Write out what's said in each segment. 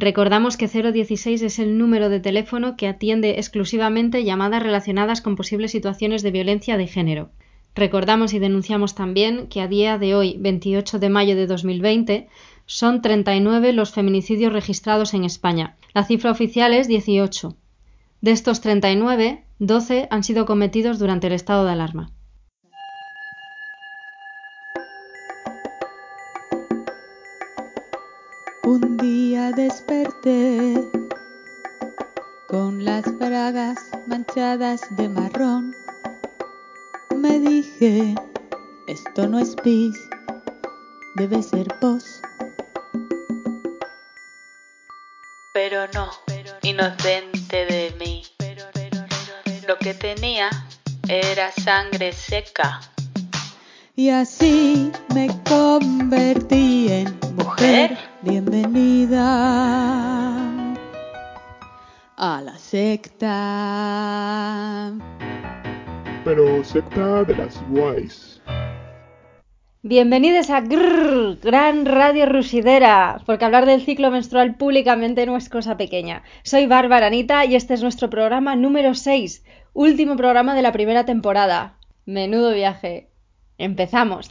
Recordamos que 016 es el número de teléfono que atiende exclusivamente llamadas relacionadas con posibles situaciones de violencia de género. Recordamos y denunciamos también que a día de hoy, 28 de mayo de 2020, son 39 los feminicidios registrados en España. La cifra oficial es 18. De estos 39, 12 han sido cometidos durante el estado de alarma. Desperté con las bragas manchadas de marrón. Me dije, esto no es pis, debe ser pos. Pero no, inocente de mí. Lo que tenía era sangre seca. Y así me convertí en mujer. Bienvenida a la secta. Pero secta de las guays. Bienvenidos a Grrr, Gran Radio Rusidera, porque hablar del ciclo menstrual públicamente no es cosa pequeña. Soy Bárbara Anita y este es nuestro programa número 6, último programa de la primera temporada. Menudo viaje. Empezamos.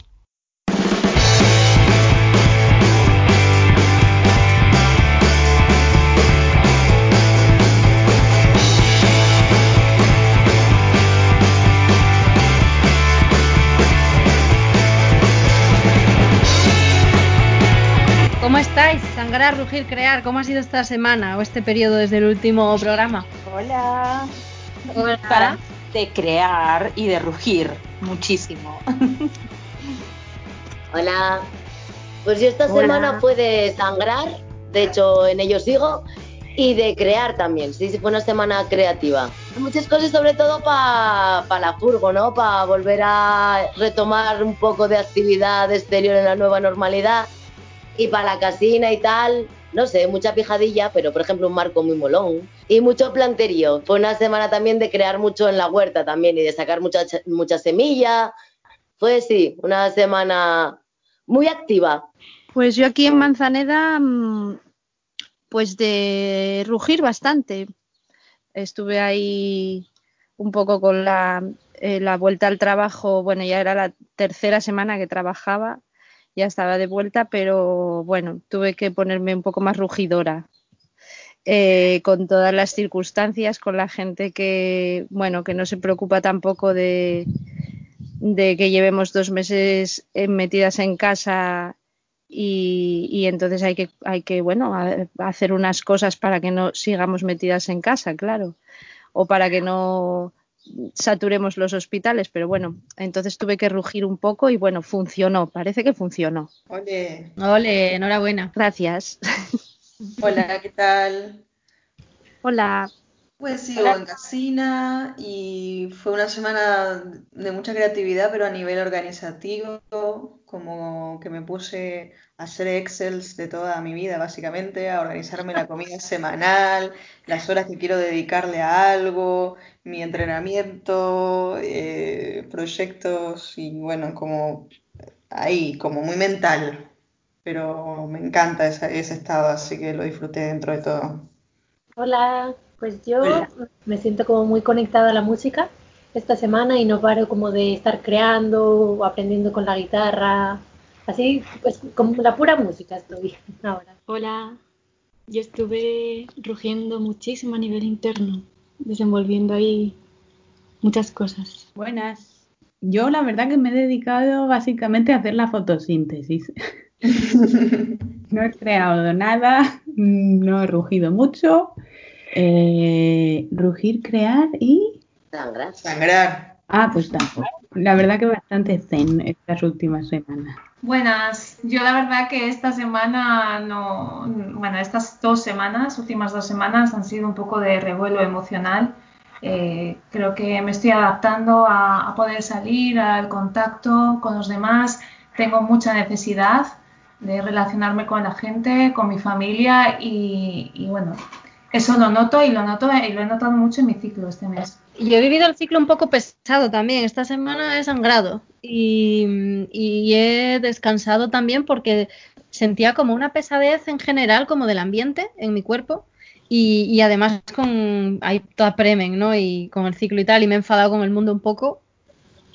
Sangrar, rugir, crear. ¿Cómo ha sido esta semana o este periodo desde el último programa? Hola. Hola. Para de crear y de rugir muchísimo. Hola. Pues yo esta Hola. semana fue de sangrar, de hecho en ello sigo, y de crear también. Sí, sí, fue una semana creativa. Muchas cosas, sobre todo para la furgo, ¿no? Para volver a retomar un poco de actividad exterior en la nueva normalidad. Y para la casina y tal, no sé, mucha pijadilla, pero por ejemplo un marco muy molón. Y mucho planterío. Fue una semana también de crear mucho en la huerta también y de sacar mucha, ch- mucha semilla. Fue sí, una semana muy activa. Pues yo aquí en Manzaneda, mm, pues de rugir bastante. Estuve ahí un poco con la, eh, la vuelta al trabajo, bueno, ya era la tercera semana que trabajaba, ya estaba de vuelta, pero bueno, tuve que ponerme un poco más rugidora. eh, con todas las circunstancias, con la gente que, bueno, que no se preocupa tampoco de, de que llevemos dos meses eh, metidas en casa y, y entonces hay que, hay que bueno, hacer unas cosas para que no sigamos metidas en casa, claro, o para que no saturemos los hospitales, pero bueno, entonces tuve que rugir un poco y bueno, funcionó, parece que funcionó. Oye, Ole, enhorabuena. Gracias. hola, ¿qué tal? Hola. Pues sigo en casina y fue una semana de mucha creatividad, pero a nivel organizativo, como que me puse a hacer Excels de toda mi vida, básicamente, a organizarme la comida semanal, las horas que quiero dedicarle a algo, mi entrenamiento, eh, proyectos y bueno, como ahí, como muy mental, pero me encanta esa- ese estado, así que lo disfruté dentro de todo. Hola, pues yo Hola. me siento como muy conectada a la música esta semana y no paro como de estar creando o aprendiendo con la guitarra, así pues como la pura música estoy ahora. Hola, yo estuve rugiendo muchísimo a nivel interno, desenvolviendo ahí muchas cosas. Buenas. Yo la verdad que me he dedicado básicamente a hacer la fotosíntesis. No he creado nada, no he rugido mucho. Eh, rugir, crear y... Sangrar. Sangrar. Ah, pues tampoco. La verdad que bastante zen estas últimas semanas. Buenas, yo la verdad que esta semana no, bueno, estas dos semanas, últimas dos semanas han sido un poco de revuelo emocional. Eh, creo que me estoy adaptando a, poder salir, al contacto con los demás. Tengo mucha necesidad de relacionarme con la gente, con mi familia y, y bueno, eso lo noto y lo noto y lo he notado mucho en mi ciclo este mes. Yo he vivido el ciclo un poco pesado también. Esta semana he sangrado y, y he descansado también porque sentía como una pesadez en general, como del ambiente en mi cuerpo. Y, y además con ahí toda premen, ¿no? Y con el ciclo y tal, y me he enfadado con el mundo un poco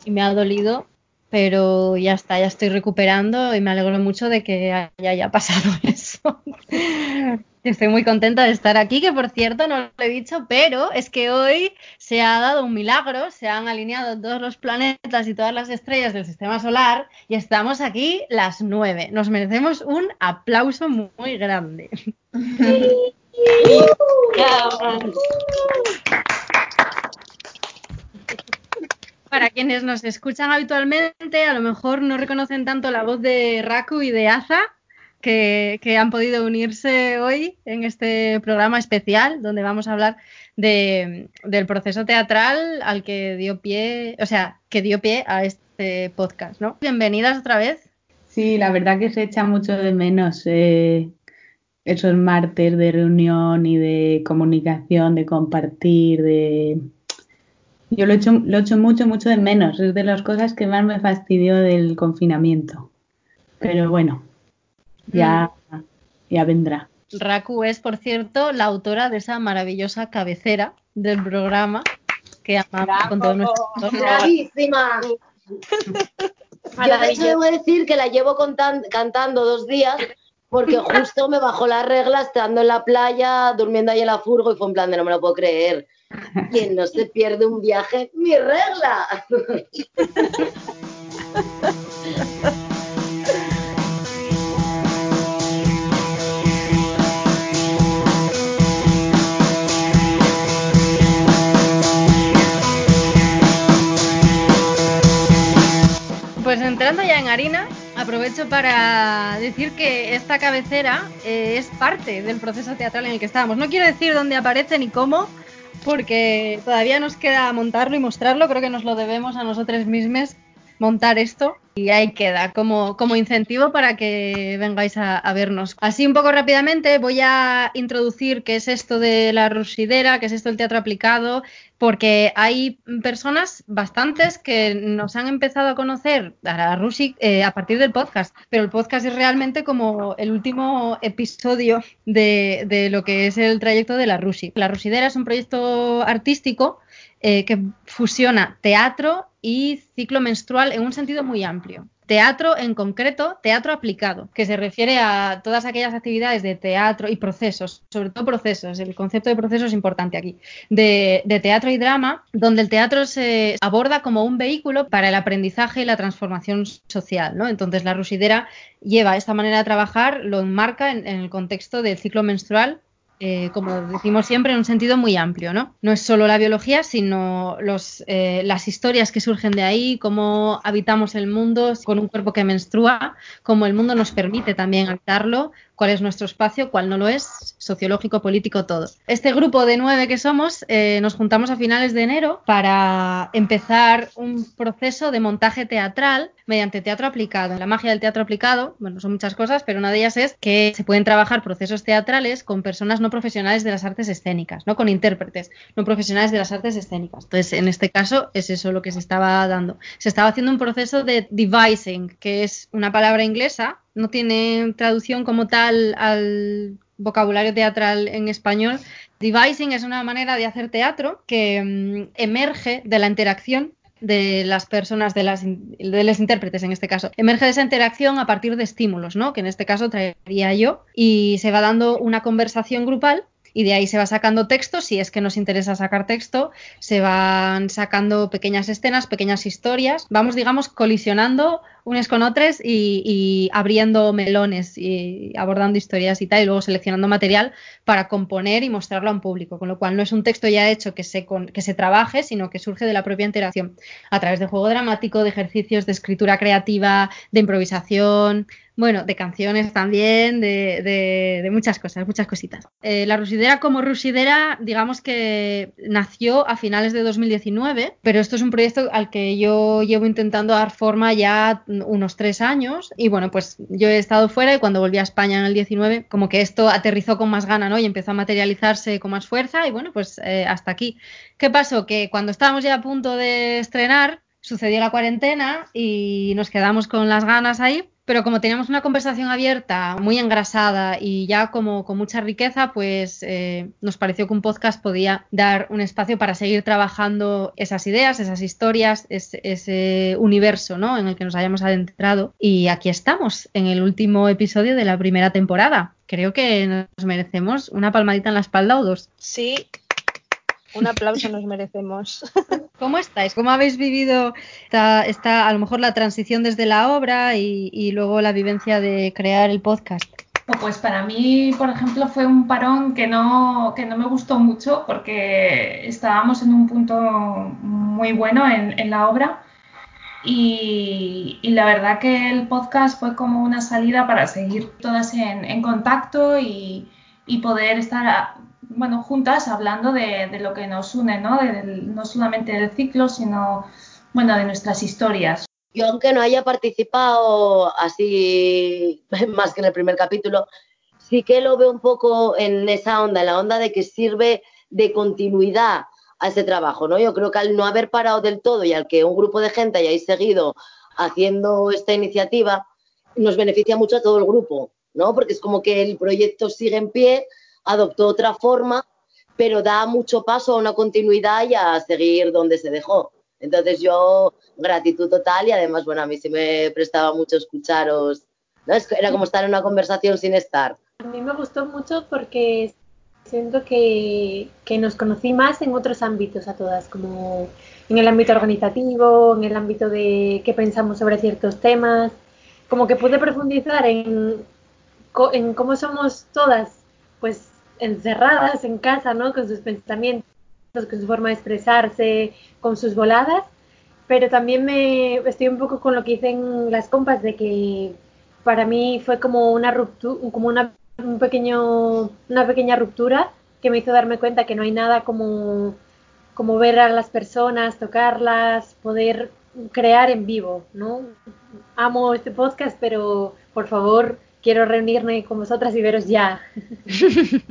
y me ha dolido, pero ya está, ya estoy recuperando y me alegro mucho de que haya, haya pasado. Estoy muy contenta de estar aquí, que por cierto no lo he dicho, pero es que hoy se ha dado un milagro, se han alineado todos los planetas y todas las estrellas del sistema solar y estamos aquí las nueve. Nos merecemos un aplauso muy, grande. Para quienes nos escuchan habitualmente, a lo mejor no reconocen tanto la voz de Raku y de Aza, que, han podido unirse hoy en este programa especial donde vamos a hablar de, del proceso teatral al que dio pie, o sea, que dio pie a este podcast, ¿no? Bienvenidas otra vez. Sí, la verdad que se echa mucho de menos eh, esos martes de reunión y de comunicación, de compartir, de... Yo lo he hecho, lo he hecho mucho, mucho de menos. Es de las cosas que más me fastidió del confinamiento. Pero bueno, ya, ya vendrá. Raku es, por cierto, la autora de esa maravillosa cabecera del programa que amamos con todo nuestro. ¡Bravísima! Yo de hecho debo decir que la llevo cantando dos días porque justo me bajó la regla estando en la playa, durmiendo ahí en la furgo y fue en plan de no me lo puedo creer. Quien no se pierde un viaje, mi regla. entrando ya en harina, aprovecho para decir que esta cabecera eh, es parte del proceso teatral en el que estábamos. No quiero decir dónde aparece ni cómo, porque todavía nos queda montarlo y mostrarlo. Creo que nos lo debemos a nosotros mismos montar esto y ahí queda como, como incentivo para que vengáis a, vernos. Así un poco rápidamente voy a introducir qué es esto de la rusidera, qué es esto del teatro aplicado, porque hay personas, bastantes, que nos han empezado a conocer a la Rusi eh, a partir del podcast, pero el podcast es realmente como el último episodio de, de lo que es el trayecto de la Rusi. La Rusidera es un proyecto artístico eh, que fusiona teatro y ciclo menstrual en un sentido muy amplio. Teatro en concreto, teatro aplicado, que se refiere a todas aquellas actividades de teatro y procesos, sobre todo procesos, el concepto de proceso es importante aquí, de, teatro y drama, donde el teatro se aborda como un vehículo para el aprendizaje y la transformación social. ¿no? Entonces la rusidera lleva esta manera de trabajar, lo enmarca en, en el contexto del ciclo menstrual eh, como decimos siempre, en un sentido muy amplio, ¿no? No es solo la biología, sino los, eh, las historias que surgen de ahí, cómo habitamos el mundo con un cuerpo que menstrua, cómo el mundo nos permite también habitarlo, cuál es nuestro espacio, cuál no lo es, sociológico, político, todo. Este grupo de nueve que somos eh, nos juntamos a finales de enero para empezar un proceso de montaje teatral mediante teatro aplicado. La magia del teatro aplicado, bueno, son muchas cosas, pero una de ellas es que se pueden trabajar procesos teatrales con personas no profesionales de las artes escénicas, ¿no? Con intérpretes no profesionales de las artes escénicas. Entonces, en este caso, es eso lo que se estaba dando. Se estaba haciendo un proceso de devising, que es una palabra inglesa no tiene traducción como tal al vocabulario teatral en español. Devising es una manera de hacer teatro que um, emerge de la interacción de las personas, de, las, de los intérpretes en este caso. Emerge de esa interacción a partir de estímulos, ¿no? Que en este caso traería yo y se va dando una conversación grupal y de ahí se va sacando texto, si es que nos interesa sacar texto, se van sacando pequeñas escenas, pequeñas historias, vamos, digamos, colisionando unas con otras y, abriendo melones y abordando historias y tal, y luego seleccionando material para componer y mostrarlo a un público, con lo cual no es un texto ya hecho que se, con, que se trabaje, sino que surge de la propia interacción a través de juego dramático, de ejercicios de escritura creativa, de improvisación, bueno, de canciones también, de, de, de muchas cosas, muchas cositas. Eh, la Rusidera como Rusidera, digamos que nació a finales de 2019, pero esto es un proyecto al que yo llevo intentando dar forma ya unos tres años y bueno, pues yo he estado fuera y cuando volví a España en el 19, como que esto aterrizó con más gana, ¿no? Y empezó a materializarse con más fuerza y bueno, pues eh, hasta aquí. ¿Qué pasó? Que cuando estábamos ya a punto de estrenar, sucedió la cuarentena y nos quedamos con las ganas ahí pero como teníamos una conversación abierta, muy engrasada y ya como con mucha riqueza, pues eh, nos pareció que un podcast podía dar un espacio para seguir trabajando esas ideas, esas historias, ese, ese universo ¿no? en el que nos hayamos adentrado. Y aquí estamos, en el último episodio de la primera temporada. Creo que nos merecemos una palmadita en la espalda o dos. Sí, un aplauso nos merecemos. ¿Cómo estáis? ¿Cómo habéis vivido esta, esta, a lo mejor la transición desde la obra y, y luego la vivencia de crear el podcast? Pues para mí, por ejemplo, fue un parón que no, que no me gustó mucho porque estábamos en un punto muy bueno en, en la obra y, y, la verdad que el podcast fue como una salida para seguir todas en, en contacto y, y, poder estar bueno, juntas hablando de, de, lo que nos une, ¿no? De, no solamente del ciclo, sino bueno, de nuestras historias. Yo, aunque no haya participado así más que en el primer capítulo, sí que lo veo un poco en esa onda, en la onda de que sirve de continuidad a ese trabajo, ¿no? Yo creo que al no haber parado del todo y al que un grupo de gente hayáis seguido haciendo esta iniciativa, nos beneficia mucho a todo el grupo, ¿no? Porque es como que el proyecto sigue en pie, adoptó otra forma, pero da mucho paso a una continuidad y a seguir donde se dejó. Entonces yo, gratitud total y además, bueno, a mí sí me prestaba mucho escucharos, ¿no? Era como estar en una conversación sin estar. A mí me gustó mucho porque siento que, que, nos conocí más en otros ámbitos a todas, como en el ámbito organizativo, en el ámbito de qué pensamos sobre ciertos temas, como que pude profundizar en, en cómo somos todas, pues encerradas en casa, ¿no? Con sus pensamientos, con su forma de expresarse, con sus voladas, pero también me estoy un poco con lo que dicen las compas de que para mí fue como una ruptura, como una un pequeño, una pequeña ruptura que me hizo darme cuenta que no hay nada como, como ver a las personas, tocarlas, poder crear en vivo, ¿no? Amo este podcast, pero por favor quiero reunirme con vosotras y veros ya.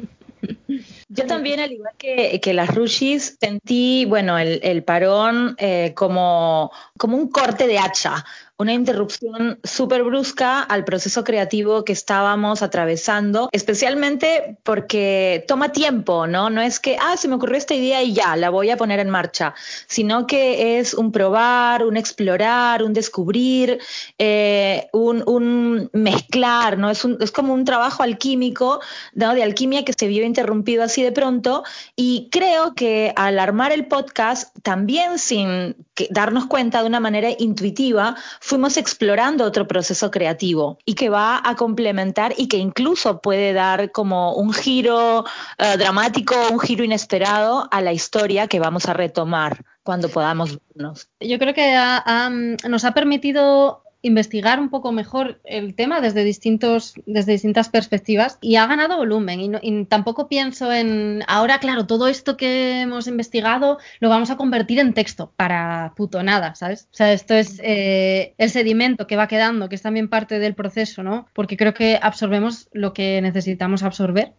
Yo también, al igual que, las Rushis, sentí, bueno, el, el parón eh, como, como un corte de hacha, una interrupción súper brusca al proceso creativo que estábamos atravesando, especialmente porque toma tiempo, ¿no? No es que, ah, se me ocurrió esta idea y ya, la voy a poner en marcha, sino que es un probar, un explorar, un descubrir, eh, un, un, mezclar, ¿no? Es, un, es como un trabajo alquímico, ¿no? De alquimia que se vio interrumpido así de pronto y creo que al armar el podcast, también sin darnos cuenta de una manera intuitiva, fuimos explorando otro proceso creativo y que va a complementar y que incluso puede dar como un giro uh, dramático, un giro inesperado a la historia que vamos a retomar cuando podamos vernos. Yo creo que ha, nos ha permitido investigar un poco mejor el tema desde distintos desde distintas perspectivas y ha ganado volumen. Y, no, y, tampoco pienso en ahora claro todo esto que hemos investigado lo vamos a convertir en texto para puto nada sabes o sea esto es eh, el sedimento que va quedando que es también parte del proceso no porque creo que absorbemos lo que necesitamos absorber.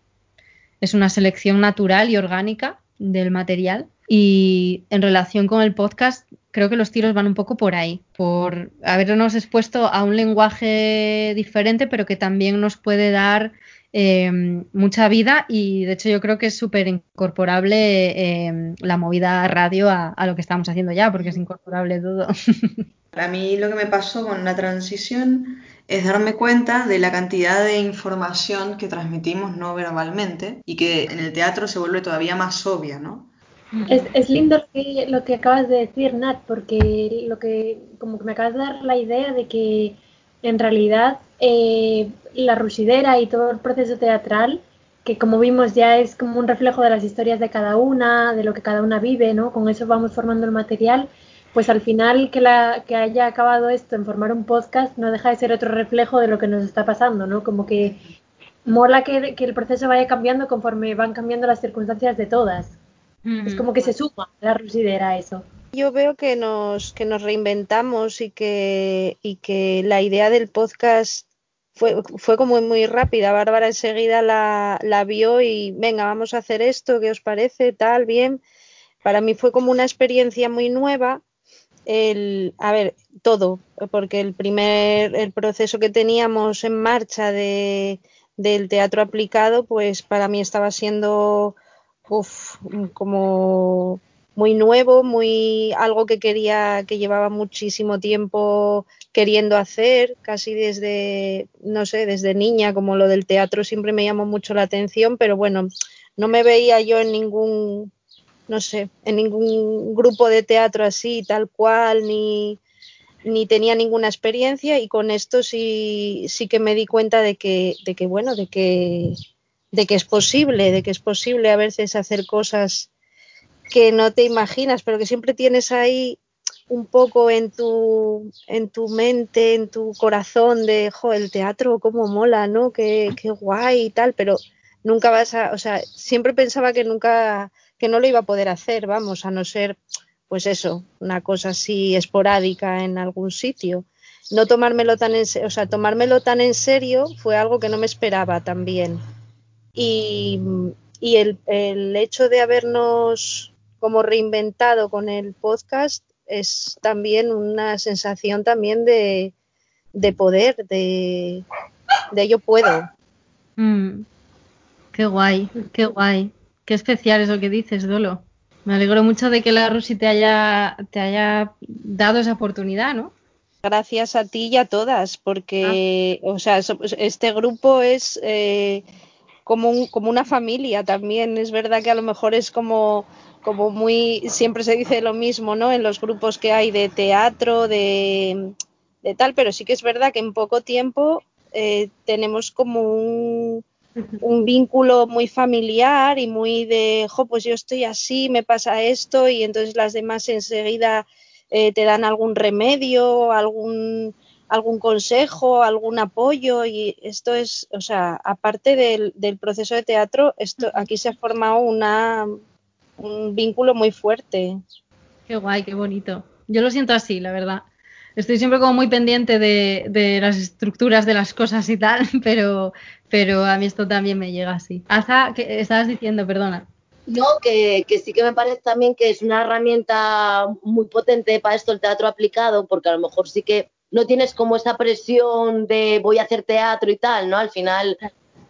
Es una selección natural y orgánica del material. Y en relación con el podcast creo que los tiros van un poco por ahí, por habernos expuesto a un lenguaje diferente, pero que también nos puede dar eh, mucha vida y de hecho yo creo que es súper incorporable eh, la movida radio a, a, lo que estamos haciendo ya, porque es incorporable todo. A mí lo que me pasó con la transición es darme cuenta de la cantidad de información que transmitimos no verbalmente y que en el teatro se vuelve todavía más obvia, ¿no? Es, es, lindo lo que, acabas de decir, Nat, porque lo que como que me acabas de dar la idea de que en realidad eh, la rusidera y todo el proceso teatral, que como vimos ya es como un reflejo de las historias de cada una, de lo que cada una vive, ¿no? Con eso vamos formando el material, pues al final que, la, que haya acabado esto en formar un podcast no deja de ser otro reflejo de lo que nos está pasando, ¿no? Como que mola que el proceso vaya cambiando conforme van cambiando las circunstancias de todas. Es como que se suma la rusidera a eso. Yo veo que nos, que nos reinventamos y que, y que la idea del podcast fue, fue como muy rápida. Bárbara enseguida la, la vio y venga, vamos a hacer esto, ¿qué os parece? Tal, bien. Para mí fue como una experiencia muy nueva el, a ver, todo, porque el primer, el proceso que teníamos en marcha de, del teatro aplicado, pues para mí estaba siendo uf, como muy nuevo, muy algo que quería, que llevaba muchísimo tiempo queriendo hacer, casi desde, no sé, desde niña, como lo del teatro siempre me llamó mucho la atención, pero bueno, no me veía yo en ningún, no sé, en ningún grupo de teatro así, tal cual, ni, ni tenía ninguna experiencia y con esto sí, sí que me di cuenta de que, de que bueno, de que, de que es posible, de que es posible a veces hacer cosas que no te imaginas, pero que siempre tienes ahí un poco en tu, en tu mente, en tu corazón de, el teatro, cómo mola, ¿no? Qué, qué guay y tal, pero nunca vas a, o sea, siempre pensaba que nunca, que no lo iba a poder hacer, vamos, a no ser, pues eso, una cosa así esporádica en algún sitio. No tomármelo tan en, o sea, tomármelo tan en serio fue algo que no me esperaba también. Y, y el, el hecho de habernos como reinventado con el podcast es también una sensación también de, de poder, de, de yo puedo. Mm, qué guay, qué guay. Qué especial eso que dices, Dolo. Me alegro mucho de que la Rusi te haya, te haya dado esa oportunidad, ¿no? Gracias a ti y a todas, porque, o sea, este grupo es eh, como, un- como una familia también. Es verdad que a lo mejor es como, como muy, siempre se dice lo mismo, ¿no? En los grupos que hay de teatro, de, de tal, pero sí que es verdad que en poco tiempo eh, tenemos como un, vínculo muy familiar y muy de, jo, pues yo estoy así, me pasa esto, y entonces las demás enseguida eh, te dan algún remedio, algún, algún consejo, algún apoyo, y esto es, o sea, aparte del, del proceso de teatro, esto, aquí se ha formado una, un vínculo muy fuerte. Qué guay, qué bonito. Yo lo siento así, la verdad. Estoy siempre como muy pendiente de, de las estructuras de las cosas y tal, pero, pero a mí esto también me llega así. Aza, ¿qué estabas diciendo? Perdona. No, que, que sí que me parece también que es una herramienta muy potente para esto el teatro aplicado, porque a lo mejor sí que no tienes como esa presión de voy a hacer teatro y tal, ¿no? Al final,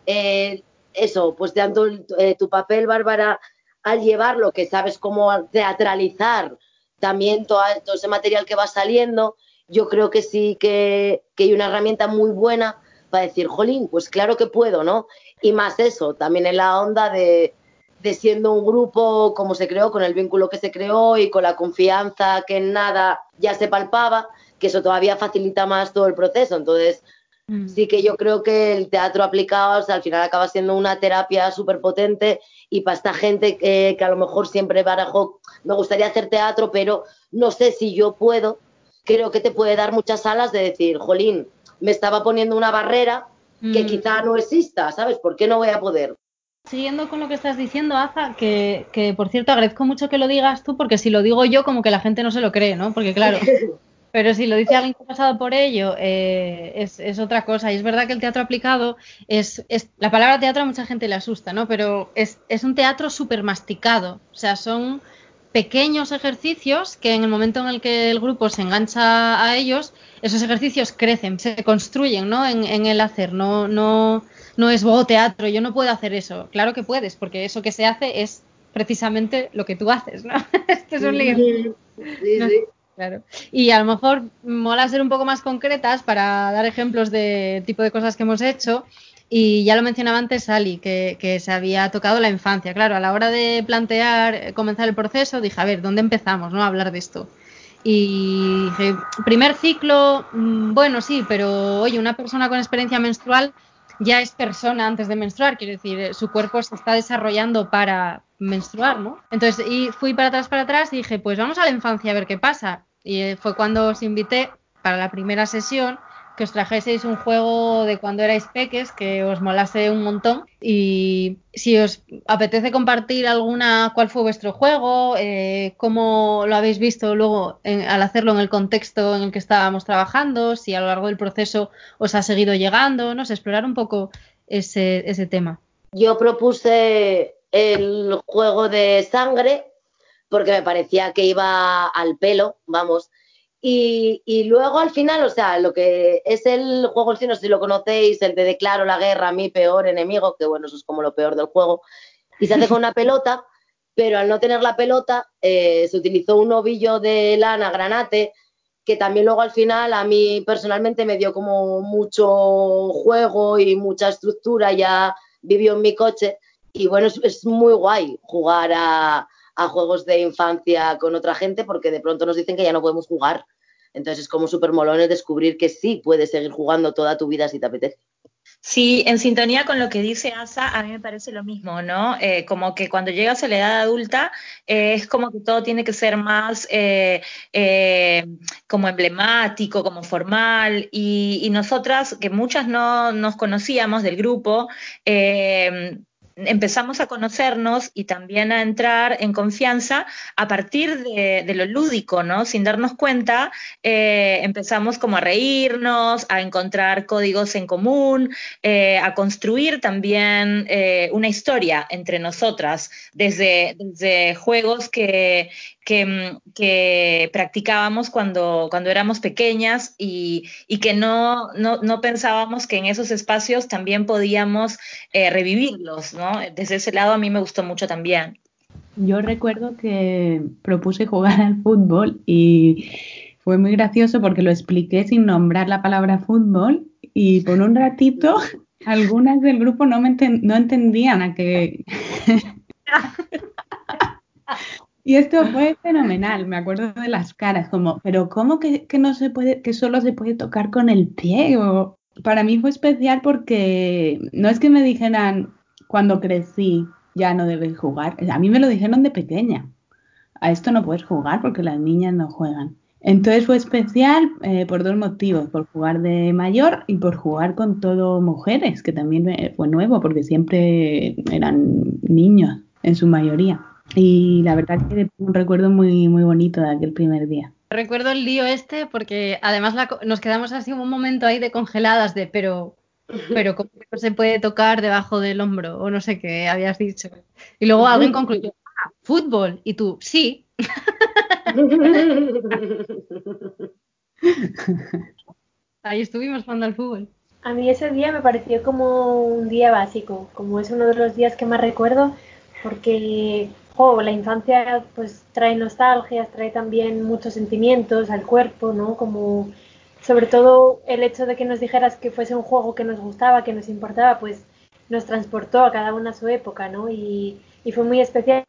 eh, eso, pues dando eh, tu papel, Bárbara, al llevarlo, que sabes cómo teatralizar también todo, todo ese material que va saliendo, yo creo que sí que, que hay una herramienta muy buena para decir, jolín, pues claro que puedo, ¿no? Y más eso, también en la onda de, de siendo un grupo como se creó, con el vínculo que se creó y con la confianza que en nada ya se palpaba, que eso todavía facilita más todo el proceso. Entonces, Mm. sí que yo creo que el teatro aplicado o sea, al final acaba siendo una terapia súper potente y para esta gente que, que a lo mejor siempre barajó, me gustaría hacer teatro, pero no sé si yo puedo, creo que te puede dar muchas alas de decir, jolín, me estaba poniendo una barrera que Mm. quizá no exista, ¿sabes? ¿Por qué no voy a poder? Siguiendo con lo que estás diciendo, Aza, que, que por cierto agradezco mucho que lo digas tú, porque si lo digo yo, como que la gente no se lo cree, ¿no? Porque claro, pero si lo dice alguien que ha pasado por ello, eh, es, es otra cosa. Y es verdad que el teatro aplicado es, es- la palabra teatro a mucha gente le asusta, ¿no? Pero es, es un teatro súper masticado. O sea, son pequeños ejercicios que en el momento en el que el grupo se engancha a ellos, esos ejercicios crecen, se construyen, ¿no? En, en el hacer, no, no, no es oh, teatro, yo no puedo hacer eso. Claro que puedes, porque eso que se hace es precisamente lo que tú haces, ¿no? Este es un lío. Sí, sí. Claro. Y a lo mejor mola ser un poco más concretas para dar ejemplos de tipo de cosas que hemos hecho. Y ya lo mencionaba antes que, que se había tocado la infancia. Claro, a la hora de plantear, eh, comenzar el proceso, dije, a ver, ¿dónde empezamos no? a hablar de esto? Y dije, primer ciclo, mm, bueno, sí, pero oye, una persona con experiencia menstrual ya es persona antes de menstruar, quiero decir, eh, su cuerpo se está desarrollando para menstruar, ¿no? Entonces, y fui para atrás, para atrás y dije, pues vamos a la infancia a ver qué pasa. Y eh, fue cuando os invité para la primera sesión que os trajeseis un juego de cuando erais peques que os molase un montón y si os apetece compartir alguna cuál fue vuestro juego, eh, cómo lo habéis visto luego en- al hacerlo en el contexto en el que estábamos trabajando, si a lo largo del proceso os ha seguido llegando, no explorar un poco ese, ese tema. Yo propuse el juego de sangre porque me parecía que iba al pelo, vamos, Y, y luego al final, o sea, lo que es el juego sí, no sé si lo conocéis, el de declaro la guerra mi peor enemigo, que bueno, eso es como lo peor del juego, y se hace con una pelota, pero al no tener la pelota, eh, se utilizó un ovillo de lana granate, que también luego al final a mí personalmente me dio como mucho juego y mucha estructura, ya vivió en mi coche, y bueno, es, muy guay jugar a, juegos de infancia con otra gente porque de pronto nos dicen que ya no podemos jugar. Entonces es como súper molón descubrir que sí puedes seguir jugando toda tu vida si te apetece. Sí, en sintonía con lo que dice Asa, a mí me parece lo mismo, ¿no? Eh, como que cuando llegas a la edad adulta eh, es como que todo tiene que ser más eh, como emblemático, como formal, y, y nosotras, que muchas no nos conocíamos del grupo, empezamos a conocernos y también a entrar en confianza a partir de, lo lúdico, ¿no? Sin darnos cuenta, eh, empezamos como a reírnos, a encontrar códigos en común, eh, a construir también eh, una historia entre nosotras, desde, desde juegos que, que, que, practicábamos cuando, cuando éramos pequeñas y, y que no, no, no, pensábamos que en esos espacios también podíamos eh, revivirlos, ¿no? Desde ese lado a mí me gustó mucho también. Yo recuerdo que propuse jugar al fútbol y fue muy gracioso porque lo expliqué sin nombrar la palabra fútbol y por un ratito algunas del grupo no, me enten no entendían a qué... Y esto fue fenomenal, me acuerdo de las caras, como, pero ¿cómo que, no se puede, que solo se puede tocar con el pie? Para mí fue especial porque no es que me dijeran cuando crecí ya no debes jugar, a mí me lo dijeron de pequeña, a esto no puedes jugar porque las niñas no juegan. Entonces fue especial eh, por dos motivos, por jugar de mayor y por jugar con todo mujeres, que también fue nuevo porque siempre eran niños en su mayoría. Y la verdad que un recuerdo muy, muy bonito de aquel primer día. Recuerdo el lío este porque además la, nos quedamos así un momento ahí de congeladas de pero pero ¿cómo se puede tocar debajo del hombro? O no sé qué habías dicho. Y luego alguien concluyó, ah, fútbol. Y tú, sí. Ahí estuvimos jugando al fútbol. A mí ese día me pareció como un día básico, como es uno de los días que más recuerdo, porque oh, la infancia pues trae nostalgias, trae también muchos sentimientos al cuerpo, ¿no? Como sobre todo el hecho de que nos dijeras que fuese un juego que nos gustaba, que nos importaba, pues nos transportó a cada una a su época, ¿no? Y, y fue muy especial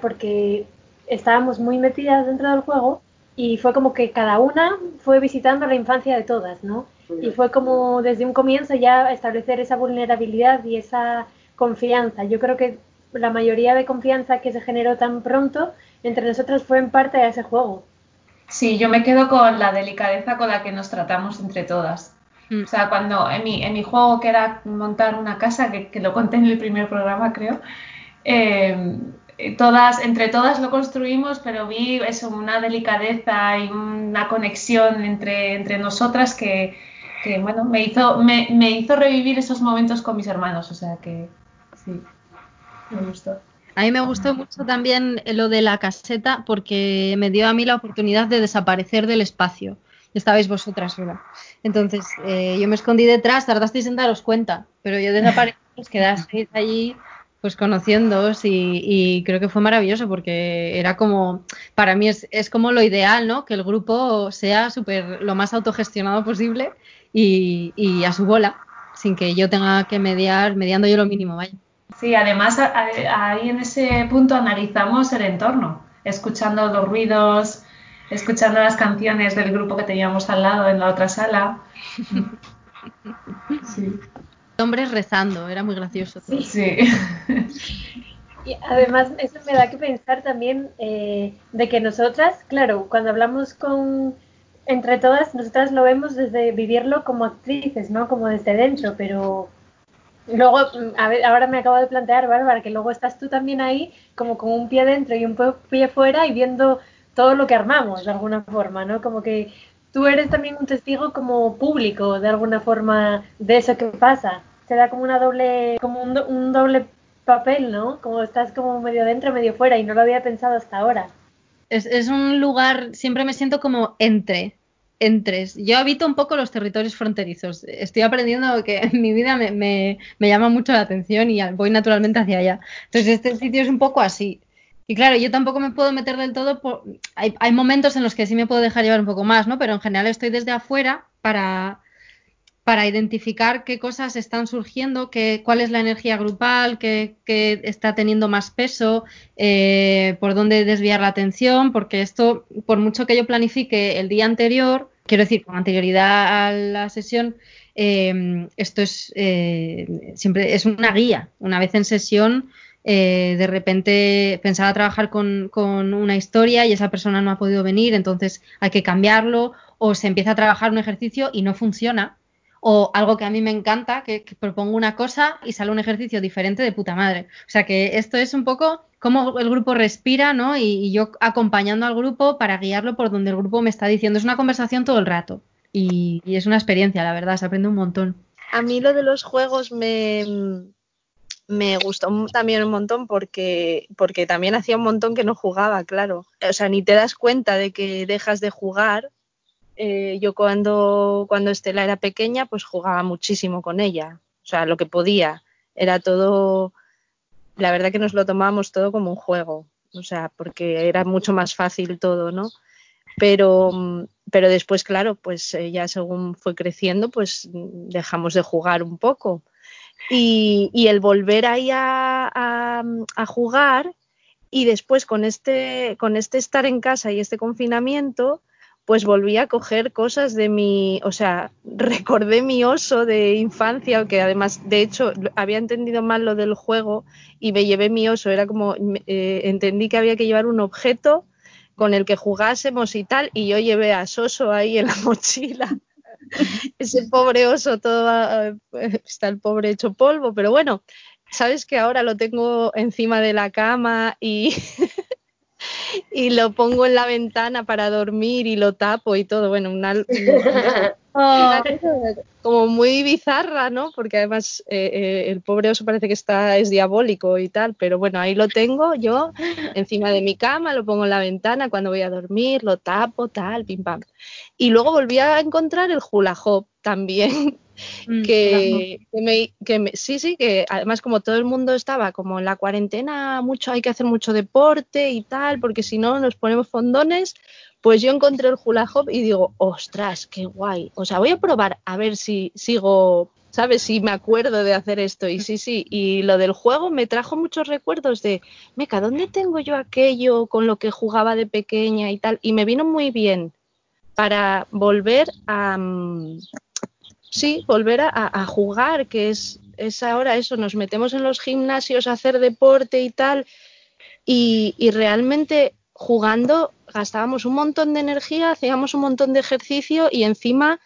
porque estábamos muy metidas dentro del juego y fue como que cada una fue visitando la infancia de todas, ¿no? Y fue como desde un comienzo ya establecer esa vulnerabilidad y esa confianza. Yo creo que la mayoría de confianza que se generó tan pronto entre nosotros fue en parte a ese juego. Sí, yo me quedo con la delicadeza con la que nos tratamos entre todas. Mm. O sea, cuando en mi, en mi juego que era montar una casa, que, que lo conté en el primer programa, creo, eh, todas, entre todas lo construimos, pero vi eso, una delicadeza y una conexión entre, entre nosotras que, que bueno, me hizo, me, me hizo revivir esos momentos con mis hermanos. O sea que sí me gustó. A mí me gustó mucho también lo de la caseta porque me dio a mí la oportunidad de desaparecer del espacio. Estabais vosotras sola. Entonces eh, yo me escondí detrás, tardasteis en daros cuenta, pero yo desaparecí, os quedasteis allí pues conociéndoos y, y, creo que fue maravilloso porque era como, para mí es, es como lo ideal, ¿no? Que el grupo sea súper lo más autogestionado posible y, y a su bola, sin que yo tenga que mediar, mediando yo lo mínimo, vaya. Sí, además ahí en ese punto analizamos el entorno, escuchando los ruidos, escuchando las canciones del grupo que teníamos al lado en la otra sala. Sí. Hombres rezando, era muy gracioso. Todo. Sí. Y además eso me da que pensar también eh, de que nosotras, claro, cuando hablamos con entre todas, nosotras lo vemos desde vivirlo como actrices, ¿no? Como desde dentro, pero Luego, a ver, ahora me acabo de plantear, Bárbara, que luego estás tú también ahí como con un pie dentro y un pie fuera y viendo todo lo que armamos de alguna forma, ¿no? Como que tú eres también un testigo como público de alguna forma de eso que pasa. Se da como una doble, como un, un doble papel, ¿no? Como estás como medio dentro, medio fuera y no lo había pensado hasta ahora. Es, es un lugar, siempre me siento como entre, entre. Yo habito un poco los territorios fronterizos. Estoy aprendiendo que en mi vida me, me- me llama mucho la atención y voy naturalmente hacia allá. Entonces, este sitio es un poco así. Y claro, yo tampoco me puedo meter del todo. Por... Hay, hay momentos en los que sí me puedo dejar llevar un poco más, ¿no? Pero en general estoy desde afuera para, para identificar qué cosas están surgiendo, qué, cuál es la energía grupal, qué, qué está teniendo más peso, eh, por dónde desviar la atención, porque esto, por mucho que yo planifique el día anterior, quiero decir, con anterioridad a la sesión, eh, esto es eh, siempre es una guía. Una vez en sesión, eh, de repente pensaba trabajar con, con una historia y esa persona no ha podido venir, entonces hay que cambiarlo, o se empieza a trabajar un ejercicio y no funciona, o algo que a mí me encanta, que, que propongo una cosa y sale un ejercicio diferente de puta madre. O sea que esto es un poco cómo el grupo respira, ¿no? Y, yo acompañando al grupo para guiarlo por donde el grupo me está diciendo. Es una conversación todo el rato. Y, es una experiencia, la verdad, se aprende un montón. A mí lo de los juegos me, me gustó también un montón porque, porque también hacía un montón que no jugaba, claro. O sea, ni te das cuenta de que dejas de jugar. Eh, yo cuando, cuando Estela era pequeña, pues jugaba muchísimo con ella. O sea, lo que podía. Era todo, la verdad que nos lo tomábamos todo como un juego. O sea, porque era mucho más fácil todo, ¿no? Pero, pero después, claro, pues eh, ya según fue creciendo, pues dejamos de jugar un poco. Y, y el volver ahí a- a jugar y después con este, con este estar en casa y este confinamiento, pues volví a coger cosas de mi, o sea, recordé mi oso de infancia, que además, de hecho, había entendido mal lo del juego y me llevé mi oso, era como, eh, entendí que había que llevar un objeto con el que jugásemos y tal, y yo llevé a Soso ahí en la mochila. Ese pobre oso, todo ah, está el pobre hecho polvo, pero bueno, sabes que ahora lo tengo encima de la cama y, y lo pongo en la ventana para dormir y lo tapo y todo. Bueno, una, una- cosa como muy bizarra, ¿no? Porque además eh, eh, el pobre oso parece que está es diabólico y tal, pero bueno, ahí lo tengo yo encima de mi cama, lo pongo en la ventana cuando voy a dormir, lo tapo, tal, pim pam. Y luego volví a encontrar el hula hoop también, que, que me, que me- sí, sí, que además como todo el mundo estaba como en la cuarentena, mucho hay que hacer mucho deporte y tal, porque si no nos ponemos fondones, pues yo encontré el hula hoop y digo, ostras, qué guay. O sea, voy a probar a ver si sigo, ¿sabes? Si me acuerdo de hacer esto. Y sí, sí, y lo del juego me trajo muchos recuerdos de, meca, ¿dónde tengo yo aquello con lo que jugaba de pequeña y tal? Y me vino muy bien para volver a, mm, sí, volver a, a jugar, que es, es ahora eso, nos metemos en los gimnasios a hacer deporte y tal, y, realmente jugando gastábamos un montón de energía, hacíamos un montón de ejercicio y encima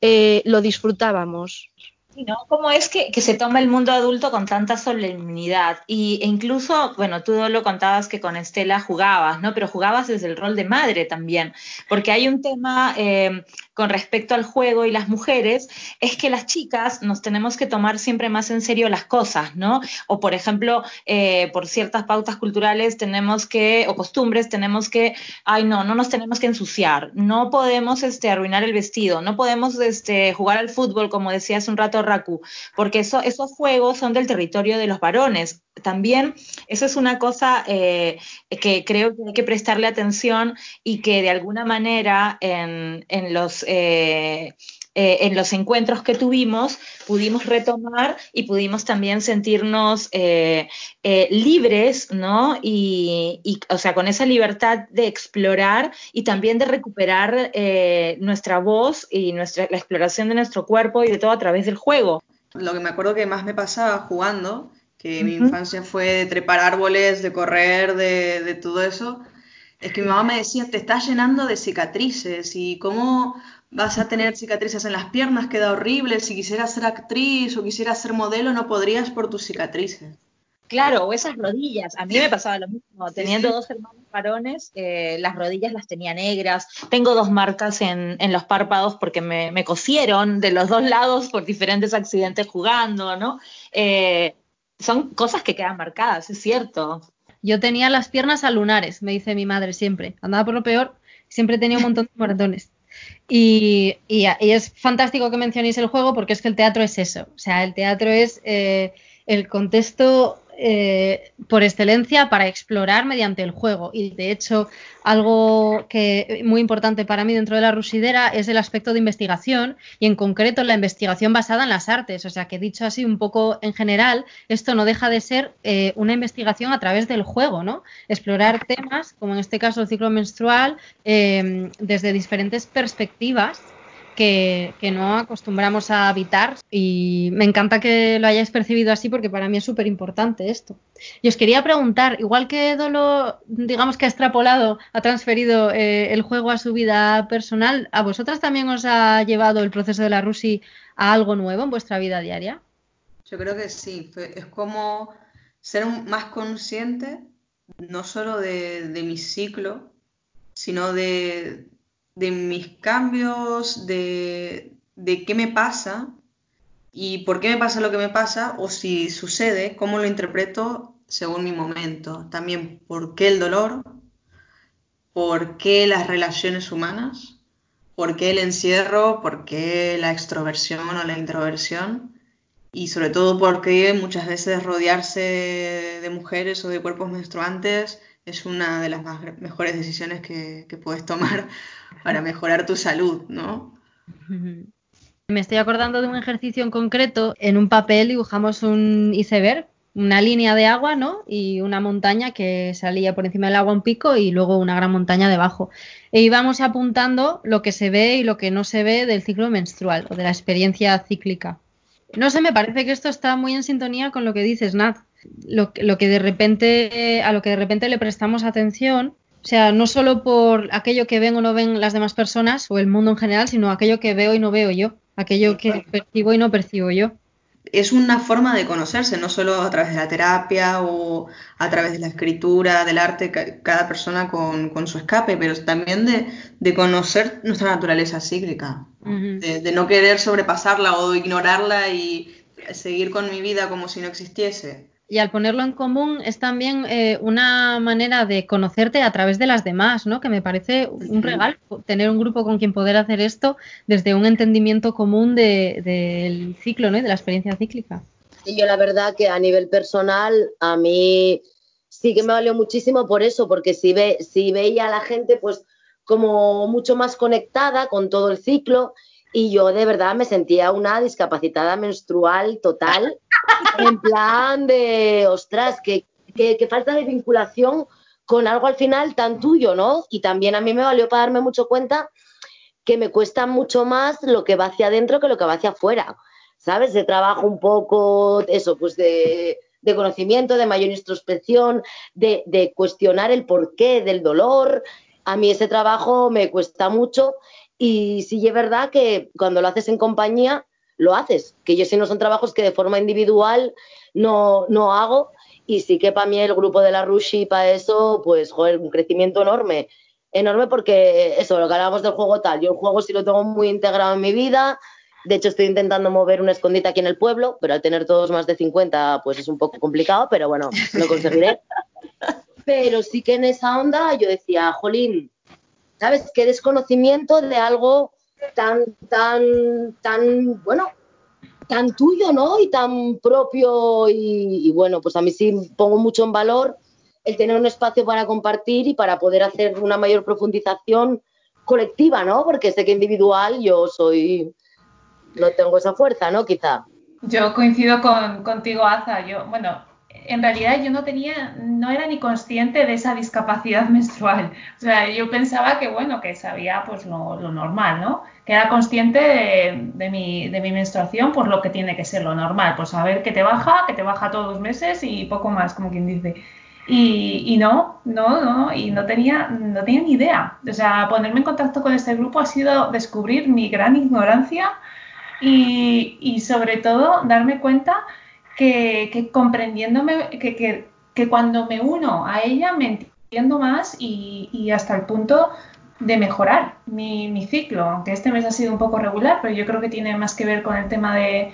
eh, lo disfrutábamos. ¿No? ¿Cómo es que, se toma el mundo adulto con tanta solemnidad? Y, e incluso, bueno, tú lo contabas que con Estela jugabas, ¿no? Pero jugabas desde el rol de madre también, porque hay un tema eh, con respecto al juego y las mujeres, es que las chicas nos tenemos que tomar siempre más en serio las cosas, ¿no? O por ejemplo, eh, por ciertas pautas culturales tenemos que, o costumbres, tenemos que, ay no, no nos tenemos que ensuciar, no podemos este, arruinar el vestido, no podemos este, jugar al fútbol, como decía hace un rato Porque eso, esos juegos son del territorio de los varones. También eso es una cosa eh, que creo que hay que prestarle atención y que de alguna manera en, en los... eh, eh, en los encuentros que tuvimos pudimos retomar y pudimos también sentirnos eh, eh, libres, ¿no? Y, y, o sea, con esa libertad de explorar y también de recuperar nuestra voz y nuestra, la exploración de nuestro cuerpo y de todo a través del juego. Lo que me acuerdo que más me pasaba jugando, que mi infancia fue de trepar árboles, de correr, de, de todo eso, es que mi mamá me decía, te estás llenando de cicatrices y cómo vas a tener cicatrices en las piernas, queda horrible, si quisieras ser actriz o quisieras ser modelo no podrías por tus cicatrices. Claro, o esas rodillas. A mí me pasaba lo mismo. Teniendo sí, sí. dos hermanos varones, eh, las rodillas las tenía negras. Tengo dos marcas en, en los párpados porque me, me, cosieron de los dos lados por diferentes accidentes jugando, ¿no? Eh, son cosas que quedan marcadas, es cierto. yo tenía las piernas alunares, me dice mi madre siempre. Andaba por lo peor, siempre tenía un montón de moratones. Y, y- y es fantástico que mencionéis el juego porque es que el teatro es eso. O sea, el teatro es eh, el contexto eh, por excelencia para explorar mediante el juego. Y de hecho, algo que muy importante para mí dentro de la rusidera es el aspecto de investigación y en concreto la investigación basada en las artes. O sea, que dicho así un poco en general, esto no deja de ser eh, una investigación a través del juego, ¿no? Explorar temas, como en este caso el ciclo menstrual, eh, desde diferentes perspectivas que, no acostumbramos a habitar y me encanta que lo hayáis percibido así porque para mí es súper importante esto. Y os quería preguntar, igual que Dolo, digamos que ha extrapolado, ha transferido eh, el juego a su vida personal, ¿a vosotras también os ha llevado el proceso de la Rusi a algo nuevo en vuestra vida diaria? Yo creo que sí, es como ser más consciente, no solo de mi ciclo, sino de, de mis cambios, de, de qué me pasa y por qué me pasa lo que me pasa, o si sucede, cómo lo interpreto según mi momento. También por qué el dolor, por qué las relaciones humanas, por qué el encierro, por qué la extroversión o la introversión y sobre todo porque muchas veces rodearse de mujeres o de cuerpos menstruantes es una de las mejores decisiones que puedes tomar para mejorar tu salud, ¿no? Me estoy acordando de un ejercicio en concreto. En un papel dibujamos un iceberg, una línea de agua, ¿no? Y una montaña que salía por encima del agua un pico y luego una gran montaña debajo. E íbamos apuntando lo que se ve y lo que no se ve del ciclo menstrual o de la experiencia cíclica. No sé, me parece que esto está muy en sintonía con lo que dices, Nat. Lo, lo que de repente, a lo que de repente le prestamos atención, o sea, no solo por aquello que ven o no ven las demás personas o el mundo en general, sino aquello que veo y no veo yo, aquello que percibo y no percibo yo. Es una forma de conocerse, no solo a través de la terapia o a través de la escritura, del arte, ca- cada persona con, con su escape, pero también de, de conocer nuestra naturaleza cíclica, de, de no querer sobrepasarla o ignorarla y seguir con mi vida como si no existiese. Y al ponerlo en común es también eh, una manera de conocerte a través de las demás, ¿no? Que me parece un regalo tener un grupo con quien poder hacer esto desde un entendimiento común de- del ciclo, ¿no? Y de la experiencia cíclica. Y yo la verdad que a nivel personal a mí sí que me valió muchísimo por eso, porque si, ve, si veía a la gente pues como mucho más conectada con todo el ciclo y yo de verdad me sentía una discapacitada menstrual total, en plan de, ostras, que, que, que falta de vinculación con algo al final tan tuyo, ¿no? Y también a mí me valió para darme mucho cuenta que me cuesta mucho más lo que va hacia adentro que lo que va hacia afuera. ¿Sabes? De trabajo un poco, eso, pues de, de conocimiento, de mayor introspección, de, de cuestionar el porqué del dolor. A mí ese trabajo me cuesta mucho y sí es verdad que cuando lo haces en compañía, lo haces. Que yo si no son trabajos que de forma individual no, no hago y sí que para mí el grupo de la Rushi para eso, pues, joder, un crecimiento enorme. Enorme porque eso, lo que hablábamos del juego tal, yo el juego sí lo tengo muy integrado en mi vida, de hecho, estoy intentando mover una escondite aquí en el pueblo, pero al tener todos más de 50, pues es un poco complicado, pero bueno, lo conseguiré. Pero sí que en esa onda yo decía, jolín, ¿sabes? Qué desconocimiento de algo tan, tan, tan, bueno, tan tuyo, ¿no? Y tan propio y, bueno, pues a mí sí pongo mucho en valor el tener un espacio para compartir y para poder hacer una mayor profundización colectiva, ¿no? Porque sé que individual yo soy, no tengo esa fuerza, ¿no? Quizá. Yo coincido con, contigo, Aza. Yo, bueno, en realidad yo no tenía, no era ni consciente de esa discapacidad menstrual. O sea, yo pensaba que, bueno, que sabía pues lo, lo normal, ¿no? Que era consciente de, de, mi, de mi menstruación, pues lo que tiene que ser lo normal. Pues saber que te baja, que te baja todos los meses y poco más, como quien dice. Y, y, no, no, no, y no tenía, no tenía ni idea. O sea, ponerme en contacto con este grupo ha sido descubrir mi gran ignorancia y, y sobre todo darme cuenta que, comprendiéndome, que, que, que, cuando me uno a ella me entiendo más y, y hasta el punto de mejorar mi, mi, ciclo, aunque este mes ha sido un poco regular, pero yo creo que tiene más que ver con el tema de,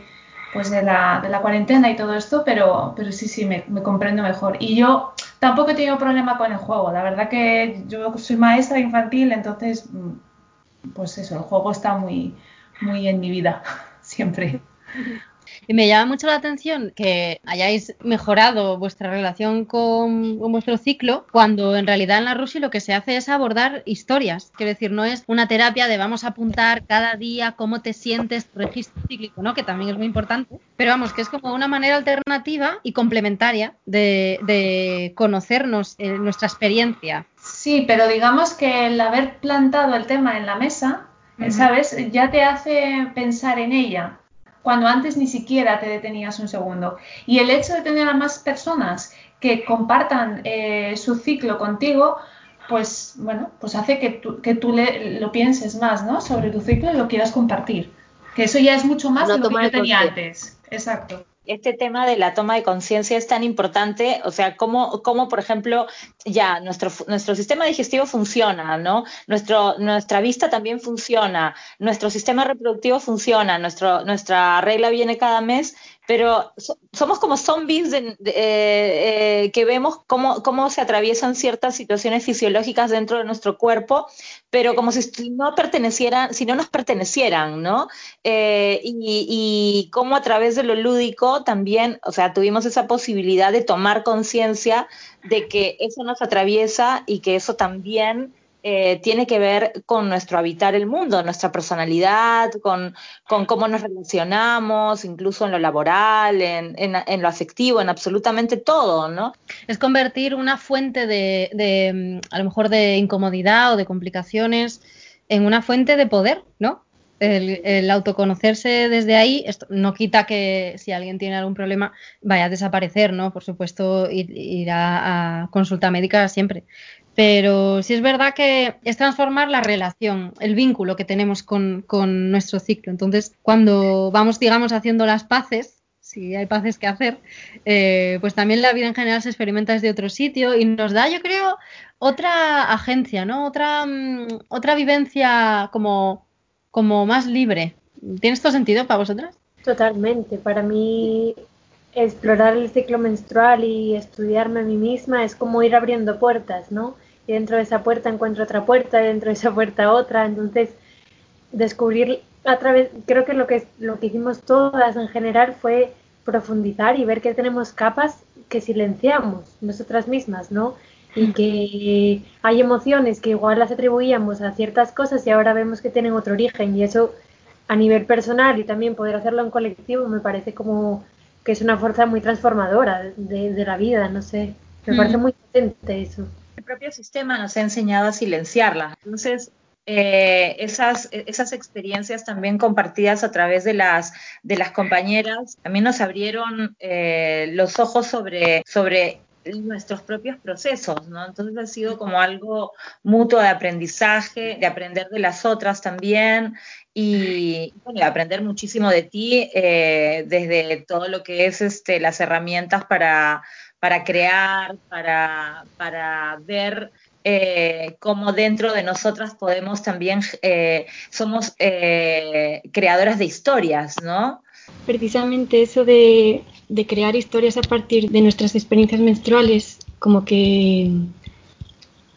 pues de, la, de la cuarentena y todo esto, pero, pero sí, sí, me, me comprendo mejor. Y yo tampoco he tenido problema con el juego. La verdad que yo soy maestra infantil, entonces, mm, pues eso, el juego está muy, muy en mi vida, siempre. Y me llama mucho la atención que hayáis mejorado vuestra relación con, con vuestro ciclo, cuando en realidad en la Rusi lo que se hace es abordar historias. Quiero decir, no es una terapia de vamos a apuntar cada día cómo te sientes, tu registro cíclico, ¿no? Que también es muy importante. Pero vamos, que es como una manera alternativa y complementaria de, de conocernos eh, nuestra experiencia. Sí, pero digamos que el haber plantado el tema en la mesa, ¿sabes? Ya te hace pensar en ella cuando antes ni siquiera te detenías un segundo. Y el hecho de tener a más personas que compartan eh, su ciclo contigo, pues bueno, pues hace que tú, que tú le, lo pienses más, ¿no? Sobre tu ciclo y lo quieras compartir. Que eso ya es mucho más de lo que yo tenía antes. Exacto este tema de la toma de conciencia es tan importante, o sea, cómo, cómo, por ejemplo, ya nuestro, nuestro sistema digestivo funciona, ¿no? Nuestro, nuestra vista también funciona, nuestro sistema reproductivo funciona, nuestro, nuestra regla viene cada mes, pero somos como zombies eh, eh, que vemos cómo, cómo se atraviesan ciertas situaciones fisiológicas dentro de nuestro cuerpo, pero como si no pertenecieran, si no nos pertenecieran, ¿no? Eh, y, y cómo a través de lo lúdico también, o sea, tuvimos esa posibilidad de tomar conciencia de que eso nos atraviesa y que eso también eh, tiene que ver con nuestro habitar el mundo, nuestra personalidad, con, cómo nos relacionamos, incluso en lo laboral, en, en, lo afectivo, en absolutamente todo, ¿no? Es convertir una fuente de, mm, a lo mejor, de incomodidad o de complicaciones en una fuente de poder, ¿no? El, autoconocerse desde ahí no quita que si alguien tiene algún problema vaya a desaparecer, ¿no? Por supuesto, ir, a, consulta médica siempre. Pero sí es verdad que es transformar la relación, el vínculo que tenemos con, con nuestro ciclo. Entonces, cuando vamos, digamos, haciendo las paces, si hay paces que hacer, eh, pues también la vida en general se experimenta desde otro sitio y nos da, yo creo, otra agencia, ¿no? Otra, mm, otra vivencia como, como más libre. ¿Tiene esto sentido para vosotras? Totalmente. Para mí, explorar el ciclo menstrual y estudiarme a mí misma es como ir abriendo puertas, ¿no? Y dentro de esa puerta encuentro otra puerta, y dentro de esa puerta otra, entonces descubrir a través, creo que lo que lo que hicimos todas en general fue profundizar y ver que tenemos capas que silenciamos nosotras mismas, ¿no? Y que hay emociones que igual las atribuíamos a ciertas cosas y ahora vemos que tienen otro origen. Y eso a nivel personal y también poder hacerlo en colectivo me parece como que es una fuerza muy transformadora de, de la vida, no sé, me mm. parece muy potente eso propio sistema nos ha enseñado a silenciarla. Entonces, eh, esas, esas experiencias también compartidas a través de las, de las compañeras también nos abrieron eh, los ojos sobre, sobre nuestros propios procesos, ¿no? Entonces ha sido como algo mutuo de aprendizaje, de aprender de las otras también y bueno, de aprender muchísimo de ti eh, desde todo lo que es este, las herramientas para, para crear, para, para ver eh, cómo dentro de nosotras podemos también, eh, somos eh, creadoras de historias, ¿no? Precisamente eso de, de, crear historias a partir de nuestras experiencias menstruales, como que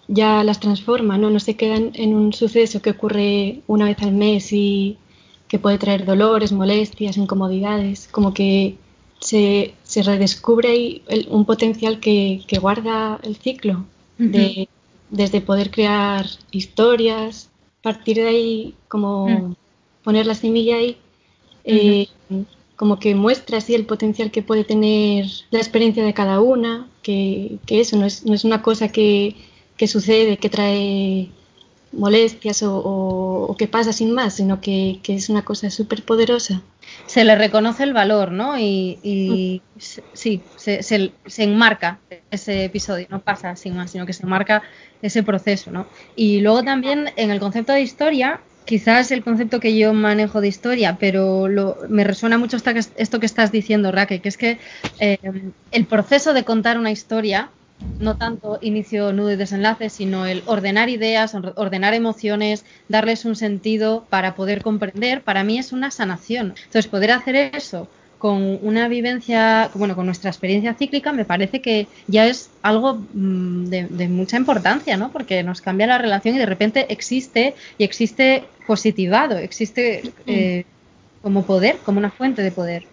ya las transforma, ¿no? No se quedan en un suceso que ocurre una vez al mes y que puede traer dolores, molestias, incomodidades, como que se, se redescubre ahí el, un potencial que, que, guarda el ciclo, uh -huh. de, desde poder crear historias, partir de ahí, como uh -huh. poner la semilla ahí, eh, uh -huh. como que muestra así el potencial que puede tener la experiencia de cada una, que, que eso no es, no es una cosa que, que sucede, que trae molestias o, o, o, que pasa sin más, sino que, que es una cosa súper poderosa. Se le reconoce el valor, ¿no? Y, y mm. sí, se, se, se, enmarca ese episodio, no pasa sin más, sino que se enmarca ese proceso, ¿no? Y luego también en el concepto de historia, quizás el concepto que yo manejo de historia, pero lo, me resuena mucho esto que estás diciendo, Raquel, que es que eh, el proceso de contar una historia no tanto inicio, nudo y desenlace, sino el ordenar ideas, ordenar emociones, darles un sentido para poder comprender, para mí es una sanación. Entonces, poder hacer eso con una vivencia, bueno, con nuestra experiencia cíclica, me parece que ya es algo mm, de, mucha importancia, ¿no? Porque nos cambia la relación y de repente existe y existe positivado, existe eh, como poder, como una fuente de poder.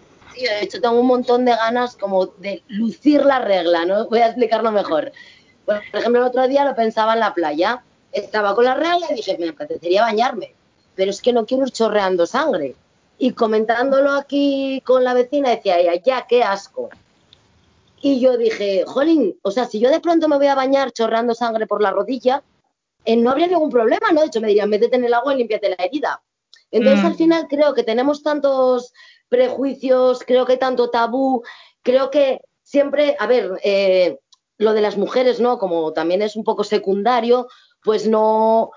De hecho tengo un montón de ganas como de lucir la regla, ¿no? Voy a explicarlo mejor. Por ejemplo, el otro día lo pensaba en la playa, estaba con la regla y dije, me apetecería bañarme, pero es que no quiero ir chorreando sangre y comentándolo aquí con la vecina decía ella, ya, qué asco. Y yo dije, jolín, o sea, si yo de pronto me voy a bañar chorrando sangre por la rodilla, eh, no habría ningún problema, ¿no? De hecho, me dirían, métete en el agua y límpiate la herida. Entonces, al mm. final, creo que tenemos tantos prejuicios, creo que tanto tabú, creo que siempre, a ver, eh, lo de las mujeres, ¿no? Como también es un poco secundario, pues no.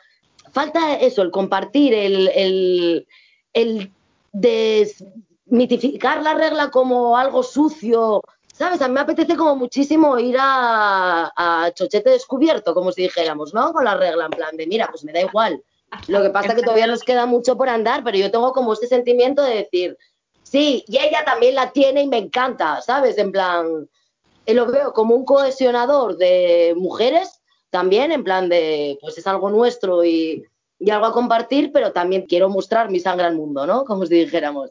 Falta eso, el compartir, el, el, desmitificar la regla como algo sucio, ¿sabes? A mí me apetece como muchísimo ir a, chochete descubierto, como si dijéramos, ¿no? Con la regla, en plan de, mira, pues me da igual. Lo que pasa es que todavía nos queda mucho por andar, pero yo tengo como este sentimiento de decir, sí, y ella también la tiene y me encanta, ¿sabes? En plan, eh, lo veo como un cohesionador de mujeres también, en plan de, pues es algo nuestro y y algo a compartir, pero también quiero mostrar mi sangre al mundo, ¿no? Como si dijéramos.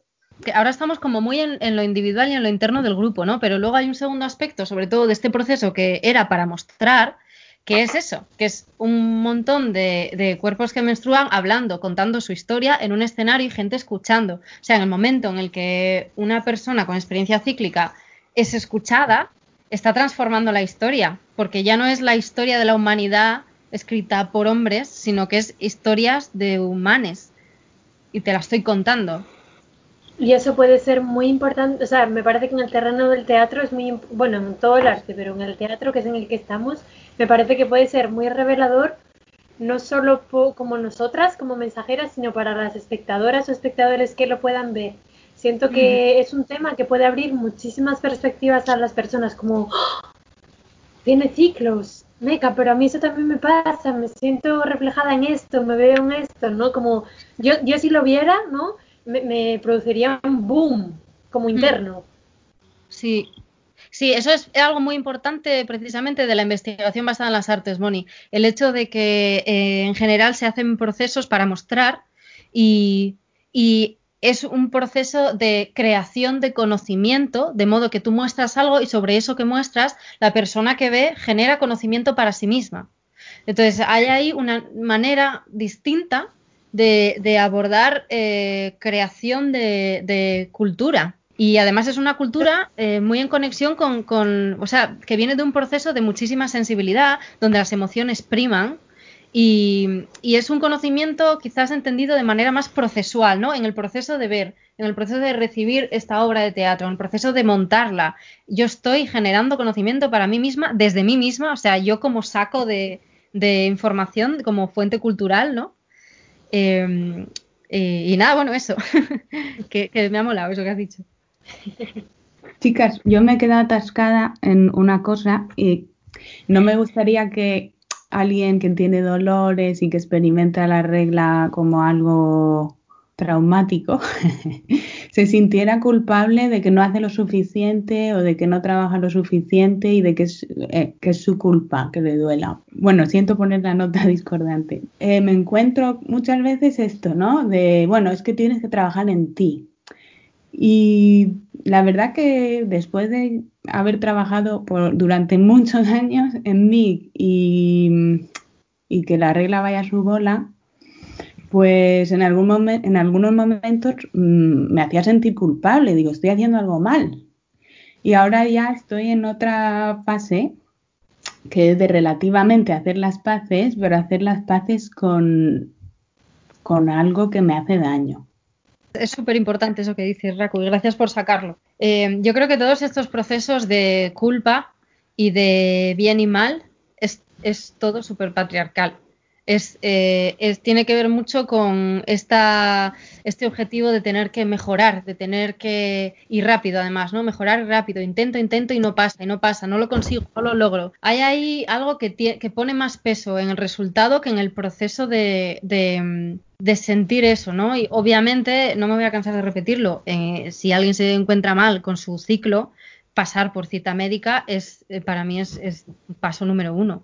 Ahora estamos como muy en, lo individual y en lo interno del grupo, ¿no? Pero luego hay un segundo aspecto, sobre todo de este proceso que era para mostrar, que es eso, que es un montón de, cuerpos que menstruan hablando, contando su historia en un escenario y gente escuchando. O sea, en el momento en el que una persona con experiencia cíclica es escuchada, está transformando la historia, porque ya no es la historia de la humanidad escrita por hombres, sino que es historias de humanes. Y te la estoy contando. Y eso puede ser muy importante, o sea, me parece que en el terreno del teatro es muy, bueno, en todo el arte, pero en el teatro, que es en el que estamos, me parece que puede ser muy revelador, no solo como nosotras, como mensajeras, sino para las espectadoras o espectadores que lo puedan ver. Siento que es un tema que puede abrir muchísimas perspectivas a las personas, como, ¡Ah! tiene ciclos, meca, pero a mí eso también me pasa, me siento reflejada en esto, me veo en esto, ¿no? Como yo, yo si lo viera, ¿no? Me, produciría un boom como interno. Sí, Sí, eso es algo muy importante precisamente de la investigación basada en las artes, Moni. El hecho de que eh, en general se hacen procesos para mostrar y, es un proceso de creación de conocimiento, de modo que tú muestras algo y sobre eso que muestras, la persona que ve genera conocimiento para sí misma. Entonces, hay ahí una manera distinta de, abordar eh, creación de, cultura. Y además es una cultura eh, muy en conexión con, o sea, que viene de un proceso de muchísima sensibilidad, donde las emociones priman y, es un conocimiento quizás entendido de manera más procesual, ¿no? En el proceso de ver, en el proceso de recibir esta obra de teatro, en el proceso de montarla. Yo estoy generando conocimiento para mí misma, desde mí misma, o sea, yo como saco de, información, como fuente cultural, ¿no? Em, y nada, bueno, eso, que me ha molado eso que has dicho. Chicas, yo me he quedado atascada en una cosa y no me gustaría que alguien que tiene dolores y que experimenta la regla como algo traumático, se sintiera culpable de que no hace lo suficiente o de que no trabaja lo suficiente y de que es, eh, su culpa que le duela. Bueno, siento poner la nota discordante. Eh, me encuentro muchas veces esto, ¿no? De, bueno, es que tienes que trabajar en ti. Y la verdad que después de haber trabajado por, durante muchos años en mí y, que la regla vaya a su bola, pues en, algún en algunos momentos mm, me hacía sentir culpable, digo, estoy haciendo algo mal. Y ahora ya estoy en otra fase que es de relativamente hacer las paces, pero hacer las paces con, con algo que me hace daño. Es súper importante eso que dices, Raku, y gracias por sacarlo. Eh, yo creo que todos estos procesos de culpa y de bien y mal es, todo súper patriarcal. eh, es, tiene que ver mucho con esta, este objetivo de tener que mejorar, de tener que ir rápido además, ¿no? Mejorar rápido, intento, intento y no pasa, y no pasa, no lo consigo, no lo logro. Hay ahí algo que, que pone más peso en el resultado que en el proceso de, de, de sentir eso, ¿no? Y obviamente, no me voy a cansar de repetirlo, eh, si alguien se encuentra mal con su ciclo, pasar por cita médica es eh, para mí es, es paso número uno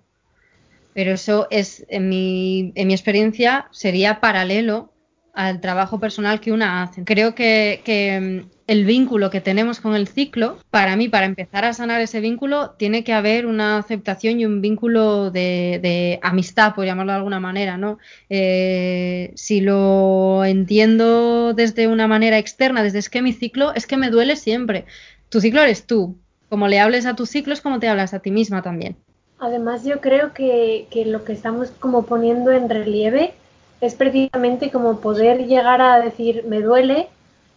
pero eso es, en mi, en mi experiencia, sería paralelo al trabajo personal que una hace. Creo que, que, mm, el vínculo que tenemos con el ciclo, para mí, para empezar a sanar ese vínculo, tiene que haber una aceptación y un vínculo de, de amistad, por llamarlo de alguna manera, ¿no? Eh, si lo entiendo desde una manera externa, desde es que mi ciclo es que me duele siempre. Tu ciclo eres tú. Como le hables a tu ciclo es como te hablas a ti misma también. Además, yo creo que, que, lo que estamos como poniendo en relieve es precisamente como poder llegar a decir me duele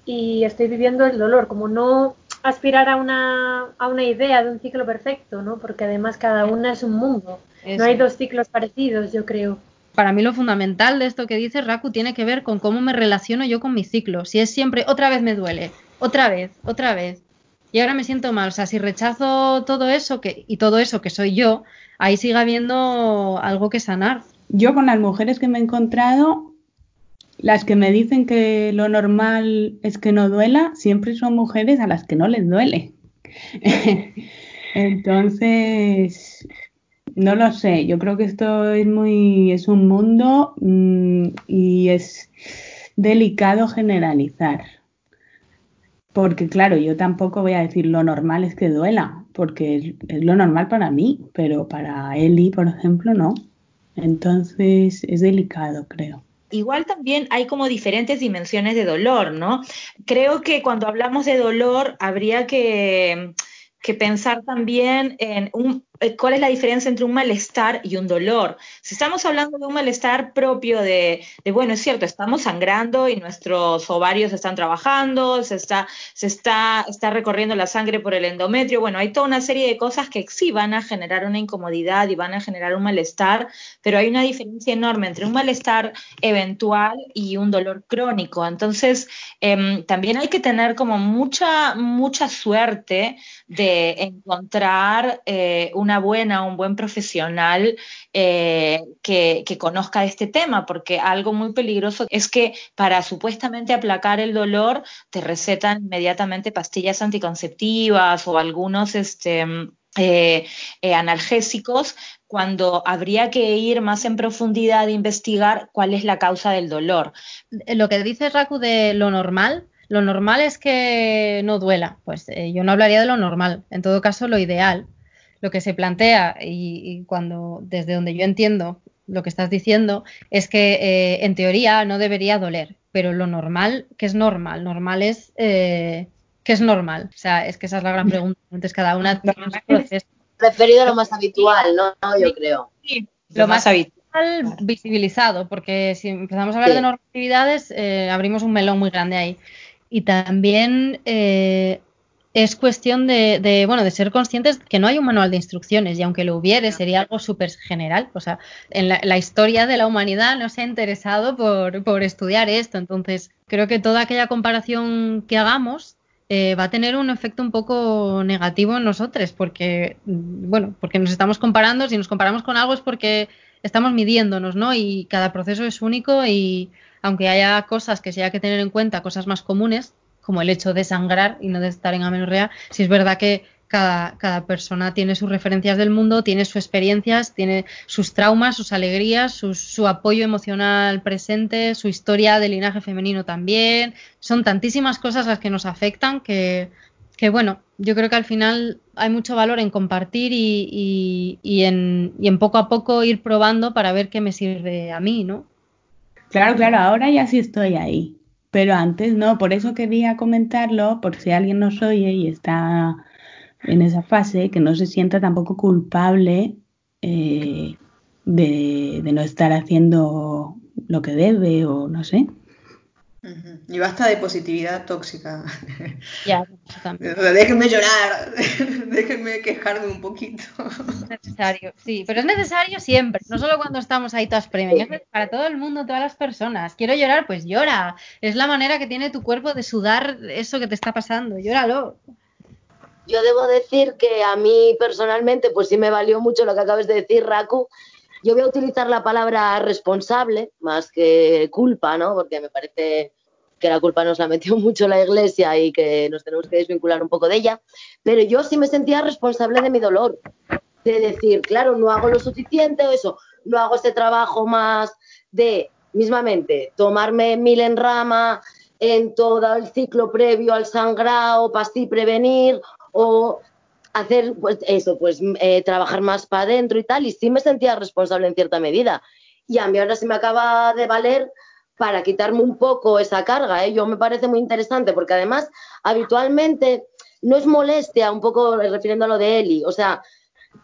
y estoy viviendo el dolor, como no aspirar a una, a una idea de un ciclo perfecto, ¿no? Porque además cada una es un mundo. Eso. No hay dos ciclos parecidos, yo creo. Para mí lo fundamental de esto que dice Raku tiene que ver con cómo me relaciono yo con mi ciclo. Si es siempre otra vez me duele, otra vez, otra vez, y ahora me siento mal. O sea, si rechazo todo eso que, y todo eso que soy yo, ahí sigue habiendo algo que sanar. Yo con las mujeres que me he encontrado, las que me dicen que lo normal es que no duela, siempre son mujeres a las que no les duele. Entonces, no lo sé, yo creo que esto es muy, es un mundo mmm, y es delicado generalizar. Porque claro, yo tampoco voy a decir lo normal es que duela, porque es, es, lo normal para mí, pero para Eli, por ejemplo, no. Entonces es delicado, creo. Igual también hay como diferentes dimensiones de dolor, ¿no? Creo que cuando hablamos de dolor habría que, que pensar también en un, cuál es la diferencia entre un malestar y un dolor. Si estamos hablando de un malestar propio de, bueno, es cierto, estamos sangrando y nuestros ovarios están trabajando, se está, se está, está recorriendo la sangre por el endometrio, bueno, hay toda una serie de cosas que sí van a generar una incomodidad y van a generar un malestar, pero hay una diferencia enorme entre un malestar eventual y un dolor crónico. Entonces, eh, también hay que tener como mucha, mucha suerte de encontrar eh, una buena, un buen profesional eh, que, conozca este tema, porque algo muy peligroso es que para supuestamente aplacar el dolor te recetan inmediatamente pastillas anticonceptivas o algunos este, eh, eh, analgésicos cuando habría que ir más en profundidad e investigar cuál es la causa del dolor. Lo que dice Raku de lo normal, lo normal es que no duela. Pues yo no hablaría de lo normal. En todo caso, lo ideal, lo que se plantea y, y cuando desde donde yo entiendo lo que estás diciendo es que eh, en teoría no debería doler, pero lo normal, ¿qué es normal? Normal es eh, ¿qué es normal? O sea, es que esa es la gran pregunta. Entonces cada una tiene su proceso. Referido a lo más habitual, ¿no? no yo creo. Sí, lo, lo más, más habitual visibilizado, porque si empezamos a hablar sí. de normatividades, eh, abrimos un melón muy grande ahí y también eh, es cuestión de, de, bueno, de ser conscientes que no hay un manual de instrucciones y aunque lo hubiere sería algo súper general. O sea, en la, la, historia de la humanidad no se ha interesado por, por, estudiar esto. Entonces, creo que toda aquella comparación que hagamos eh, va a tener un efecto un poco negativo en nosotros porque, bueno, porque nos estamos comparando. Si nos comparamos con algo es porque estamos midiéndonos, ¿no? Y cada proceso es único y aunque haya cosas que se haya que tener en cuenta, cosas más comunes, como el hecho de sangrar y no de estar en amenorrea, si es verdad que cada, cada, persona tiene sus referencias del mundo, tiene sus experiencias, tiene sus traumas, sus alegrías, su, su apoyo emocional presente, su historia de linaje femenino también. Son tantísimas cosas las que nos afectan que, bueno, yo creo que al final hay mucho valor en compartir y, en, y en poco a poco ir probando para ver qué me sirve a mí, ¿no? Claro, claro, ahora ya sí estoy ahí, pero antes no, por eso quería comentarlo, por si alguien nos oye y está en esa fase, que no se sienta tampoco culpable eh, de, de, no estar haciendo lo que debe o no sé. Y basta de positividad tóxica. Ya, déjenme llorar, déjenme quejarme un poquito. Es necesario, sí, pero es necesario siempre, no solo cuando estamos ahí todas premium, es para todo el mundo, todas las personas. Quiero llorar, pues llora. Es la manera que tiene tu cuerpo de sudar eso que te está pasando, llóralo. Yo debo decir que a mí personalmente, pues sí me valió mucho lo que acabas de decir, Raku. Yo voy a utilizar la palabra responsable más que culpa, ¿no? Porque me parece que la culpa nos la metió mucho la iglesia y que nos tenemos que desvincular un poco de ella. Pero yo sí me sentía responsable de mi dolor. De decir, claro, no hago lo suficiente o eso, no hago este trabajo más de, mismamente, tomarme mil en rama en todo el ciclo previo al sangrado para así prevenir o hacer pues eso, pues eh, trabajar más para adentro y tal, y sí me sentía responsable en cierta medida. Y a mí ahora sí me acaba de valer para quitarme un poco esa carga, ¿eh? Yo me parece muy interesante, porque además, habitualmente, no es molestia, un poco refiriendo a lo de Eli, o sea,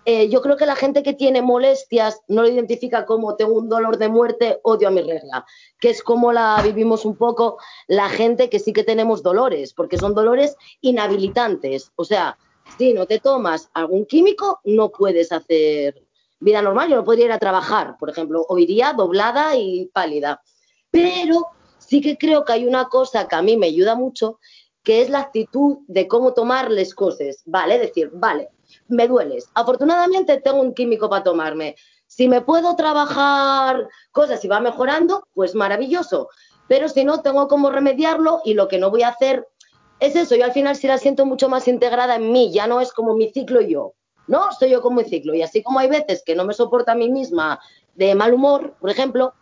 eh, yo creo que la gente que tiene molestias no lo identifica como tengo un dolor de muerte, odio a mi regla, que es como la vivimos un poco la gente que sí que tenemos dolores, porque son dolores inhabilitantes. O sea, si no te tomas algún químico, no puedes hacer vida normal. Yo no podría ir a trabajar, por ejemplo, o iría doblada y pálida. Pero sí que creo que hay una cosa que a mí me ayuda mucho, que es la actitud de cómo tomar las cosas. Vale, decir, vale, me dueles. Afortunadamente tengo un químico para tomarme. Si me puedo trabajar cosas y va mejorando, pues maravilloso. Pero si no, tengo cómo remediarlo y lo que no voy a hacer es eso. Yo al final sí la siento mucho más integrada en mí. Ya no es como mi ciclo y yo. No, soy yo como mi ciclo. Y así como hay veces que no me soporta a mí misma de mal humor, por ejemplo,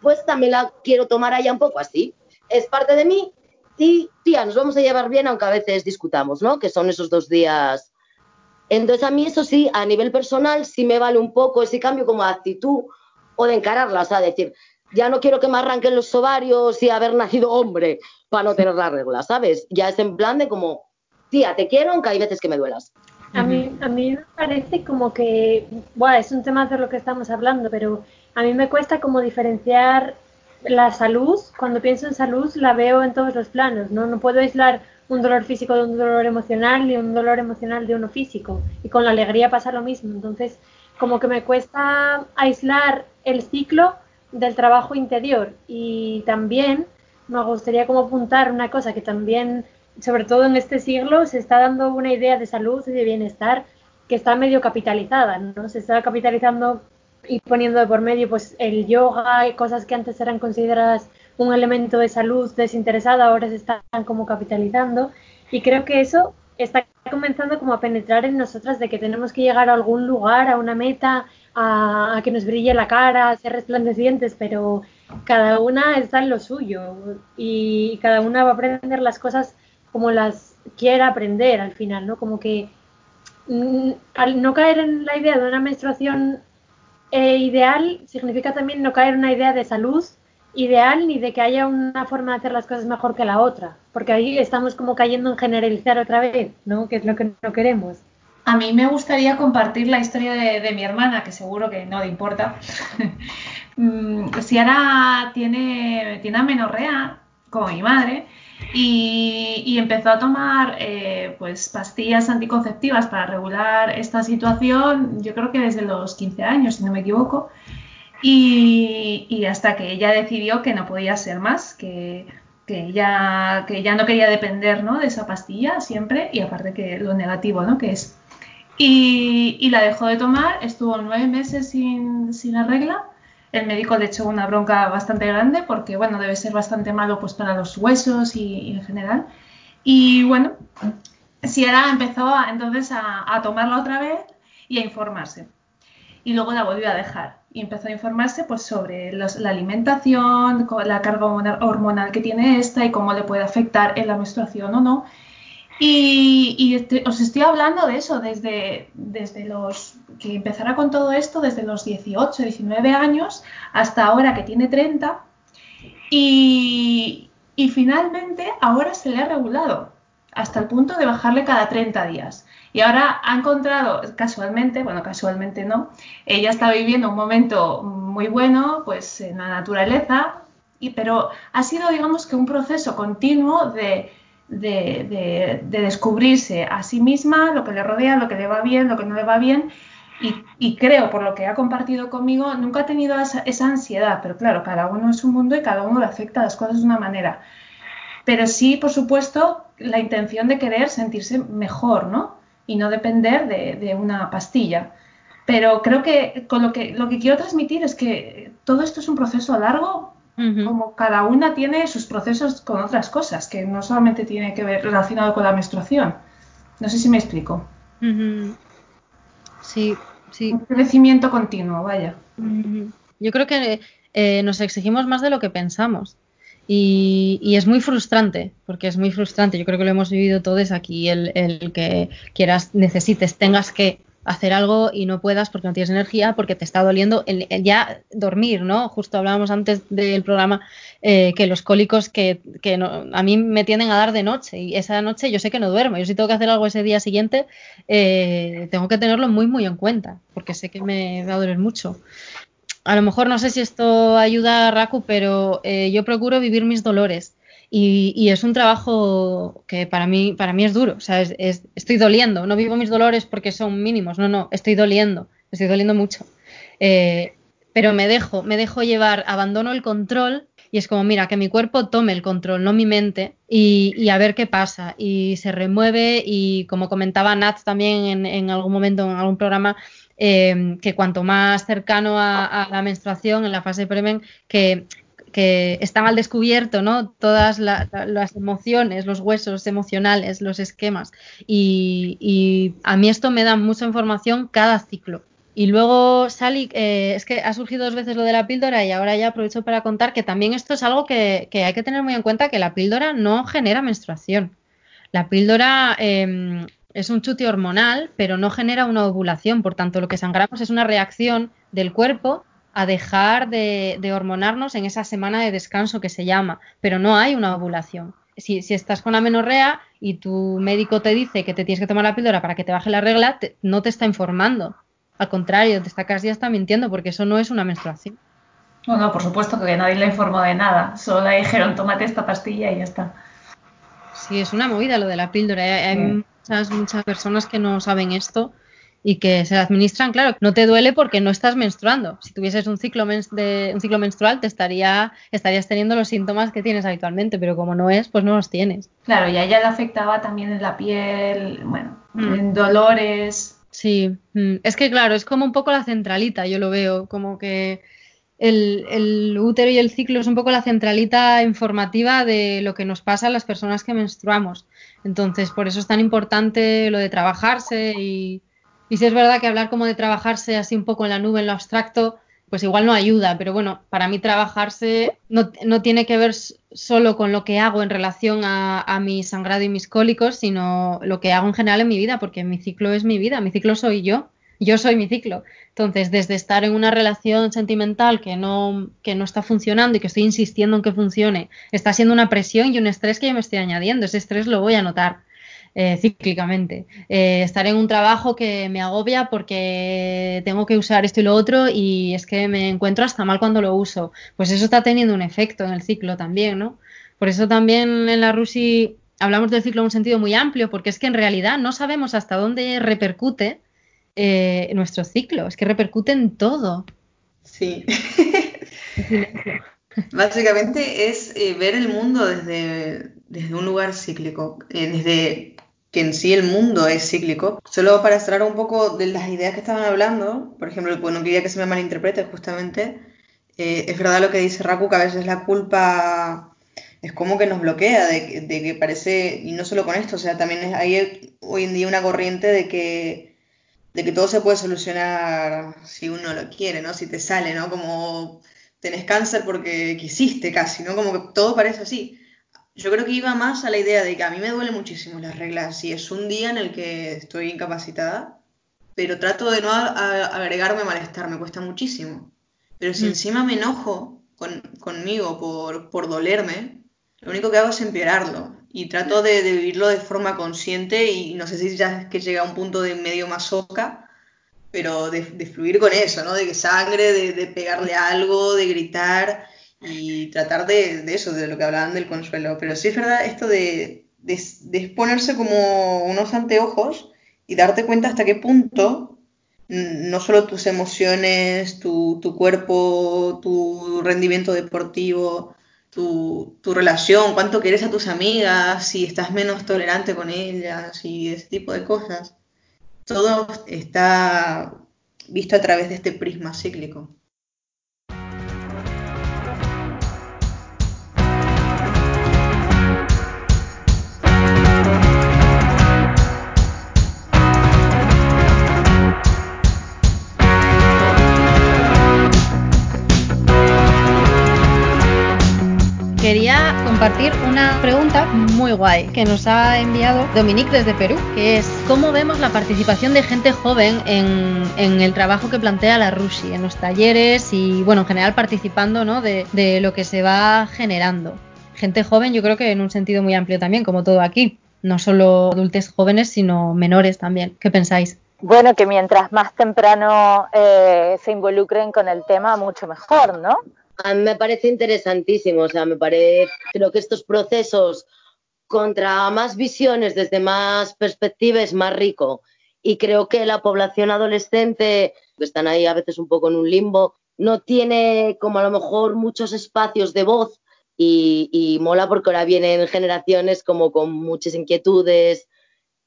pues también la quiero tomar allá un poco así. Es parte de mí y, tía, nos vamos a llevar bien aunque a veces discutamos, ¿no? Que son esos dos días entonces a mí eso sí, a nivel personal sí me vale un poco ese cambio como actitud o de encararla, o sea, decir, ya no quiero que me arranquen los ovarios y haber nacido hombre para no tener la regla, ¿sabes? Ya es en plan de como, tía, te quiero aunque hay veces que me duelas. A mí, a mí me parece como que, bueno, es un tema de lo que estamos hablando, pero a mí me cuesta como diferenciar la salud, cuando pienso en salud la veo en todos los planos, ¿no? No puedo aislar un dolor físico de un dolor emocional ni un dolor emocional de uno físico. Y con la alegría pasa lo mismo. Entonces, como que me cuesta aislar el ciclo del trabajo interior. Y también me gustaría como apuntar una cosa que también, sobre todo en este siglo, se está dando una idea de salud y de bienestar que está medio capitalizada, ¿no? Se está capitalizando y poniendo de por medio pues el yoga y cosas que antes eran consideradas un elemento de salud desinteresada, ahora se están como capitalizando y creo que eso está comenzando como a penetrar en nosotras de que tenemos que llegar a algún lugar, a una meta, a, que nos brille la cara, a ser resplandecientes, pero cada una está en lo suyo y cada una va a aprender las cosas como las quiera aprender al final, ¿no? Como que mm, al no caer en la idea de una menstruación eh, ideal significa también no caer en una idea de salud ideal ni de que haya una forma de hacer las cosas mejor que la otra, porque ahí estamos como cayendo en generalizar otra vez, ¿no? Que es lo que no queremos. A mí me gustaría compartir la historia de, mi hermana, que seguro que no le importa. Mm, Ciara tiene, tiene amenorrea, como mi madre, y, empezó a tomar eh, pues pastillas anticonceptivas para regular esta situación, yo creo que desde los 15 años, si no me equivoco. Y, hasta que ella decidió que no podía ser más, que, que, ya, que ya no quería depender ¿no? de esa pastilla siempre, y aparte que lo negativo ¿no? que es. Y, y, la dejó de tomar, estuvo nueve meses sin, sin la regla. El médico le echó una bronca bastante grande porque, bueno, debe ser bastante malo pues para los huesos y, y en general. Y bueno, Sierra empezó a, entonces a, a tomarla otra vez y a informarse. Y luego la volvió a dejar y empezó a informarse pues, sobre los, la alimentación, la carga hormonal que tiene esta y cómo le puede afectar en la menstruación o no. Y, este, os estoy hablando de eso desde, desde los que empezara con todo esto, desde los 18, 19 años hasta ahora que tiene 30. Y, y finalmente ahora se le ha regulado hasta el punto de bajarle cada 30 días. Y ahora ha encontrado, casualmente, bueno, casualmente no, ella está viviendo un momento muy bueno, pues en la naturaleza, y, pero ha sido, digamos, que un proceso continuo de, de, de, descubrirse a sí misma, lo que le rodea, lo que le va bien, lo que no le va bien. Y, creo, por lo que ha compartido conmigo, nunca ha tenido esa, ansiedad, pero claro, cada uno es un mundo y cada uno le afecta las cosas de una manera. Pero sí, por supuesto, la intención de querer sentirse mejor, ¿no? Y no depender de, de una pastilla. Pero creo que con lo que lo que quiero transmitir es que todo esto es un proceso largo, uh -huh. como cada una tiene sus procesos con otras cosas, que no solamente tiene que ver relacionado con la menstruación. No sé si me explico. Uh -huh. Sí, sí. Un crecimiento continuo, vaya. Uh -huh. Yo creo que eh, nos exigimos más de lo que pensamos. Y, y, es muy frustrante, porque es muy frustrante. Yo creo que lo hemos vivido todos aquí, el, el que quieras, necesites, tengas que hacer algo y no puedas porque no tienes energía, porque te está doliendo ya dormir, ¿no? Justo hablábamos antes del programa eh, que los cólicos que, que no, a mí me tienden a dar de noche y esa noche yo sé que no duermo. Yo si tengo que hacer algo ese día siguiente, eh, tengo que tenerlo muy, muy en cuenta, porque sé que me va a doler mucho. A lo mejor no sé si esto ayuda a Raku, pero eh, yo procuro vivir mis dolores. Y, es un trabajo que para mí, para mí es duro. O sea, es, es, estoy doliendo. No vivo mis dolores porque son mínimos. No, no, estoy doliendo. Estoy doliendo mucho. Eh, pero me dejo, me dejo llevar, abandono el control y es como, mira, que mi cuerpo tome el control, no mi mente, y, a ver qué pasa. Y se remueve y como comentaba Nat también en, en algún momento, en algún programa, eh, que cuanto más cercano a, a, la menstruación, en la fase premen, que que están al descubierto, ¿no? Todas la, la, las emociones, los huesos emocionales, los esquemas. Y, a mí esto me da mucha información cada ciclo. Y luego, Sally, eh, es que ha surgido dos veces lo de la píldora y ahora ya aprovecho para contar que también esto es algo que, que hay que tener muy en cuenta, que la píldora no genera menstruación. La píldora eh, es un chute hormonal, pero no genera una ovulación. Por tanto, lo que sangramos es una reacción del cuerpo a dejar de, de, hormonarnos en esa semana de descanso que se llama, pero no hay una ovulación. Si, si, estás con amenorrea y tu médico te dice que te tienes que tomar la píldora para que te baje la regla, te, no te está informando. Al contrario, te está casi está mintiendo porque eso no es una menstruación. No, no, por supuesto que nadie le informó de nada. Solo le dijeron, tómate esta pastilla y ya está. Sí, es una movida lo de la píldora. Hay, sí. muchas, muchas personas que no saben esto y que se administran, claro, no te duele porque no estás menstruando. Si tuvieses un ciclo, de, un ciclo menstrual, te estaría, estarías teniendo los síntomas que tienes habitualmente, pero como no es, pues no los tienes. Claro, y a ella le afectaba también en la piel, bueno, mm. en dolores. Sí, mm. es que claro, es como un poco la centralita, yo lo veo, como que el, el, útero y el ciclo es un poco la centralita informativa de lo que nos pasa a las personas que menstruamos. Entonces, por eso es tan importante lo de trabajarse y y si es verdad que hablar como de trabajarse así un poco en la nube, en lo abstracto, pues igual no ayuda, pero bueno, para mí trabajarse no, no tiene que ver solo con lo que hago en relación a, a, mi sangrado y mis cólicos, sino lo que hago en general en mi vida, porque mi ciclo es mi vida, mi ciclo soy yo, yo soy mi ciclo. Entonces, desde estar en una relación sentimental que no, que no está funcionando y que estoy insistiendo en que funcione, está siendo una presión y un estrés que yo me estoy añadiendo, ese estrés lo voy a notar eh, cíclicamente. Eh, estar en un trabajo que me agobia porque tengo que usar esto y lo otro y es que me encuentro hasta mal cuando lo uso. Pues eso está teniendo un efecto en el ciclo también, ¿no? Por eso también en la RUSI hablamos del ciclo en un sentido muy amplio, porque es que en realidad no sabemos hasta dónde repercute eh, nuestro ciclo, es que repercute en todo. Sí. Básicamente es eh, ver el mundo desde, desde un lugar cíclico, eh, desde que en sí el mundo es cíclico. Solo para extraer un poco de las ideas que estaban hablando, por ejemplo, pues no quería que se me malinterprete justamente, eh, es verdad lo que dice Raku, que a veces la culpa es como que nos bloquea, de, que parece, y no solo con esto, o sea, también hay hoy en día una corriente de que, de que todo se puede solucionar si uno lo quiere, ¿no? Si te sale, ¿no? Como tenés cáncer porque quisiste casi, ¿no? Como que todo parece así. Yo creo que iba más a la idea de que a mí me duele muchísimo las reglas y es un día en el que estoy incapacitada, pero trato de no agregarme malestar, me cuesta muchísimo. Pero si mm. encima me enojo con, conmigo por, por dolerme, lo único que hago es empeorarlo y trato de, de, vivirlo de forma consciente y no sé si ya es que llega a un punto de medio masoca, pero de, de fluir con eso, ¿no? De que sangre, de, de pegarle algo, de gritar y tratar de, eso, de lo que hablaban del consuelo. Pero sí es verdad esto de, de, exponerse como unos anteojos y darte cuenta hasta qué punto no solo tus emociones, tu, tu cuerpo, tu rendimiento deportivo, tu, tu relación, cuánto quieres a tus amigas, si estás menos tolerante con ellas y ese tipo de cosas. Todo está visto a través de este prisma cíclico. Compartir una pregunta muy guay que nos ha enviado Dominique desde Perú, que es ¿cómo vemos la participación de gente joven en, el trabajo que plantea la Rushi, en los talleres y, bueno, en general participando ¿no? de, de lo que se va generando? Gente joven yo creo que en un sentido muy amplio también, como todo aquí, no solo adultos jóvenes, sino menores también. ¿Qué pensáis? Bueno, que mientras más temprano eh, se involucren con el tema, mucho mejor, ¿no? A mí me parece interesantísimo, o sea, me parece, creo que estos procesos contra más visiones desde más perspectivas más rico. Y creo que la población adolescente, que están ahí a veces un poco en un limbo, no tiene como a lo mejor muchos espacios de voz y, y mola porque ahora vienen generaciones como con muchas inquietudes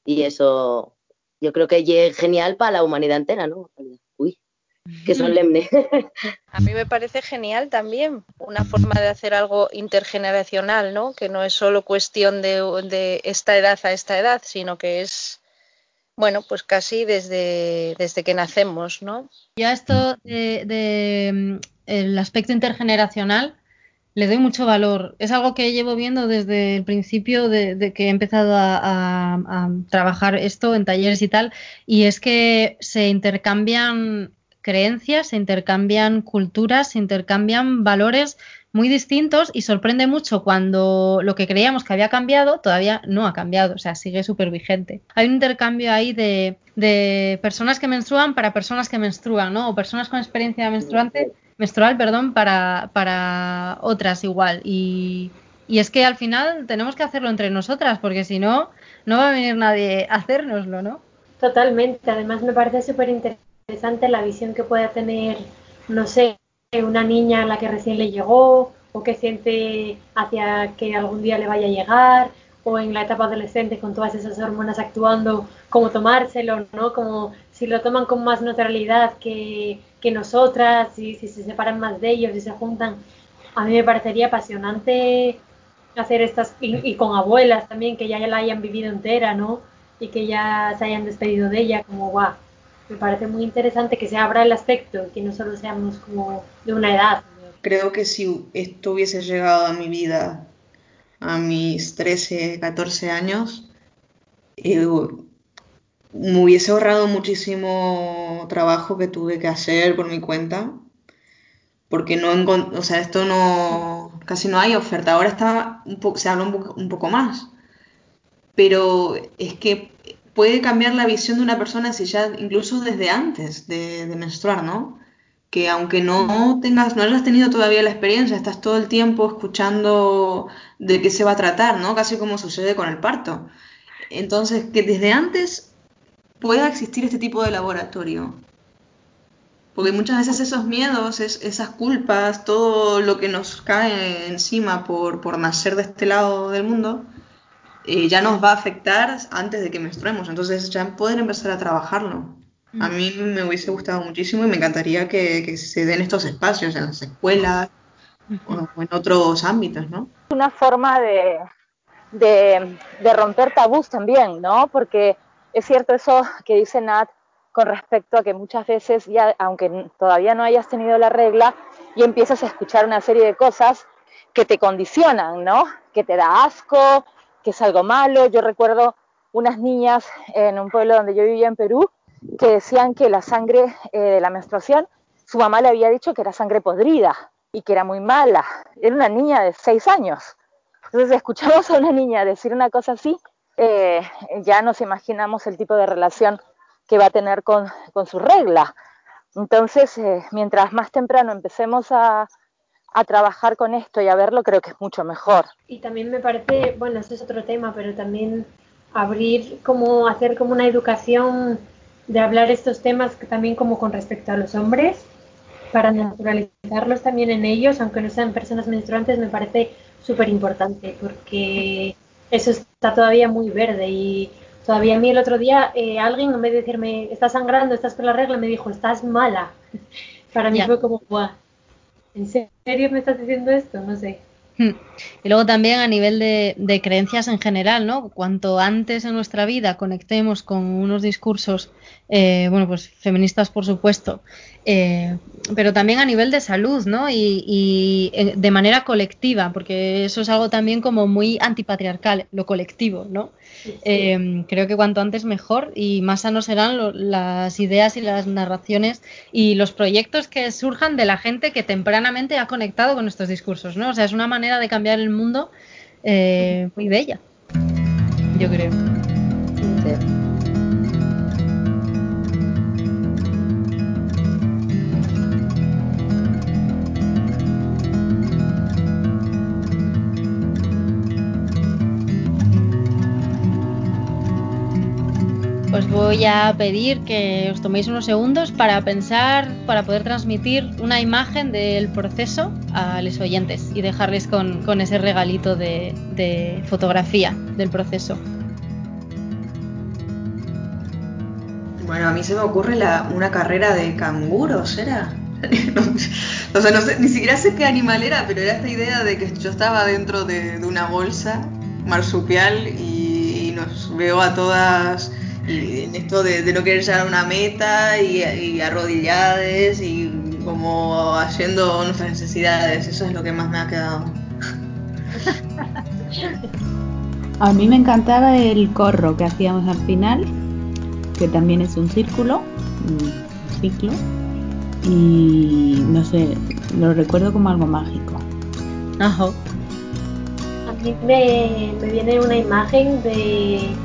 y eso yo creo que es genial para la humanidad entera, ¿no? Que solemne. A mí me parece genial también una forma de hacer algo intergeneracional, ¿no? Que no es solo cuestión de, de esta edad a esta edad, sino que es, bueno, pues casi desde, desde que nacemos, ¿no? Yo a esto de, de, mm, el aspecto intergeneracional le doy mucho valor. Es algo que llevo viendo desde el principio de, de que he empezado a, a, a trabajar esto en talleres y tal, y es que se intercambian creencias, se intercambian culturas, se intercambian valores muy distintos y sorprende mucho cuando lo que creíamos que había cambiado todavía no ha cambiado, o sea, sigue súper vigente. Hay un intercambio ahí de, personas que menstruan para personas que menstruan, ¿no? O personas con experiencia menstruante, menstrual, perdón, para, para otras igual. Y, y es que al final tenemos que hacerlo entre nosotras, porque si no, no va a venir nadie a hacérnoslo, ¿no? Totalmente, además me parece súper interesante la visión que pueda tener, no sé, una niña a la que recién le llegó o que siente hacia que algún día le vaya a llegar o en la etapa adolescente con todas esas hormonas actuando, cómo tomárselo, ¿no? Como si lo toman con más neutralidad que, que nosotras, y si se separan más de ellos y se juntan. A mí me parecería apasionante hacer estas, y, con abuelas también, que ya, ya la hayan vivido entera, ¿no? Y que ya se hayan despedido de ella, como guau. Me parece muy interesante que se abra el aspecto, que no solo seamos como de una edad. Creo que si esto hubiese llegado a mi vida a mis 13, 14 años, eh, me hubiese ahorrado muchísimo trabajo que tuve que hacer por mi cuenta, porque no, o sea, esto no, casi no hay oferta. Ahora está un se habla un un poco más, pero es que puede cambiar la visión de una persona si ya, incluso desde antes de, de menstruar, ¿no? que aunque no tengas, no hayas tenido todavía la experiencia, estás todo el tiempo escuchando de qué se va a tratar, ¿no? Casi como sucede con el parto. Entonces, que desde antes pueda existir este tipo de laboratorio. Porque muchas veces esos miedos, es, esas culpas, todo lo que nos cae encima por, por nacer de este lado del mundo, eh, ya nos va a afectar antes de que menstruemos. Entonces ya pueden empezar a trabajarlo. A mí me hubiese gustado muchísimo y me encantaría que, que se den estos espacios en las escuelas o, o en otros ámbitos, ¿no? Una forma de, de, de, romper tabús también, ¿no? Porque es cierto eso que dice Nat con respecto a que muchas veces, ya, aunque todavía no hayas tenido la regla, y empiezas a escuchar una serie de cosas que te condicionan, ¿no? Que te da asco, que es algo malo. Yo recuerdo unas niñas en un pueblo donde yo vivía en Perú que decían que la sangre eh, de la menstruación, su mamá le había dicho que era sangre podrida y que era muy mala. Era una niña de seis años. Entonces escuchamos a una niña decir una cosa así, eh, ya nos imaginamos el tipo de relación que va a tener con, con su regla. Entonces, eh, mientras más temprano empecemos a, a trabajar con esto y a verlo, creo que es mucho mejor. Y también me parece, bueno, ese es otro tema, pero también abrir, como hacer como una educación de hablar estos temas también como con respecto a los hombres, para naturalizarlos también en ellos, aunque no sean personas menstruantes, me parece súper importante, porque eso está todavía muy verde y todavía a mí el otro día eh, alguien en vez de decirme, estás sangrando, estás por la regla, me dijo, estás mala. Para mí fue como, Buah, ¿en serio me estás diciendo esto? No sé. Hmm. Y luego también a nivel de, creencias en general, ¿no? Cuanto antes en nuestra vida conectemos con unos discursos, eh, bueno, pues feministas por supuesto, eh, pero también a nivel de salud, ¿no? Y, eh, de manera colectiva, porque eso es algo también como muy antipatriarcal, lo colectivo, ¿no? Eh, creo que cuanto antes mejor y más sanos serán las ideas y las narraciones y los proyectos que surjan de la gente que tempranamente ha conectado con estos discursos, ¿no? O sea, es una manera de cambiar el mundo muy bella, yo creo. Voy a pedir que os toméis unos segundos para pensar, para poder transmitir una imagen del proceso a los oyentes y dejarles con, ese regalito de, fotografía del proceso. Bueno, a mí se me ocurre una carrera de canguros, ¿era? o sea, no sé, ni siquiera sé qué animal era, pero era esta idea de que yo estaba dentro de, una bolsa marsupial y nos veo a todas y en esto de, no querer llegar a una meta y, arrodillades y como haciendo nuestras necesidades, eso es lo que más me ha quedado. A mí me encantaba el corro que hacíamos al final, que también es un círculo, un ciclo, y no sé, lo recuerdo como algo mágico. Ajá. A mí me viene una imagen de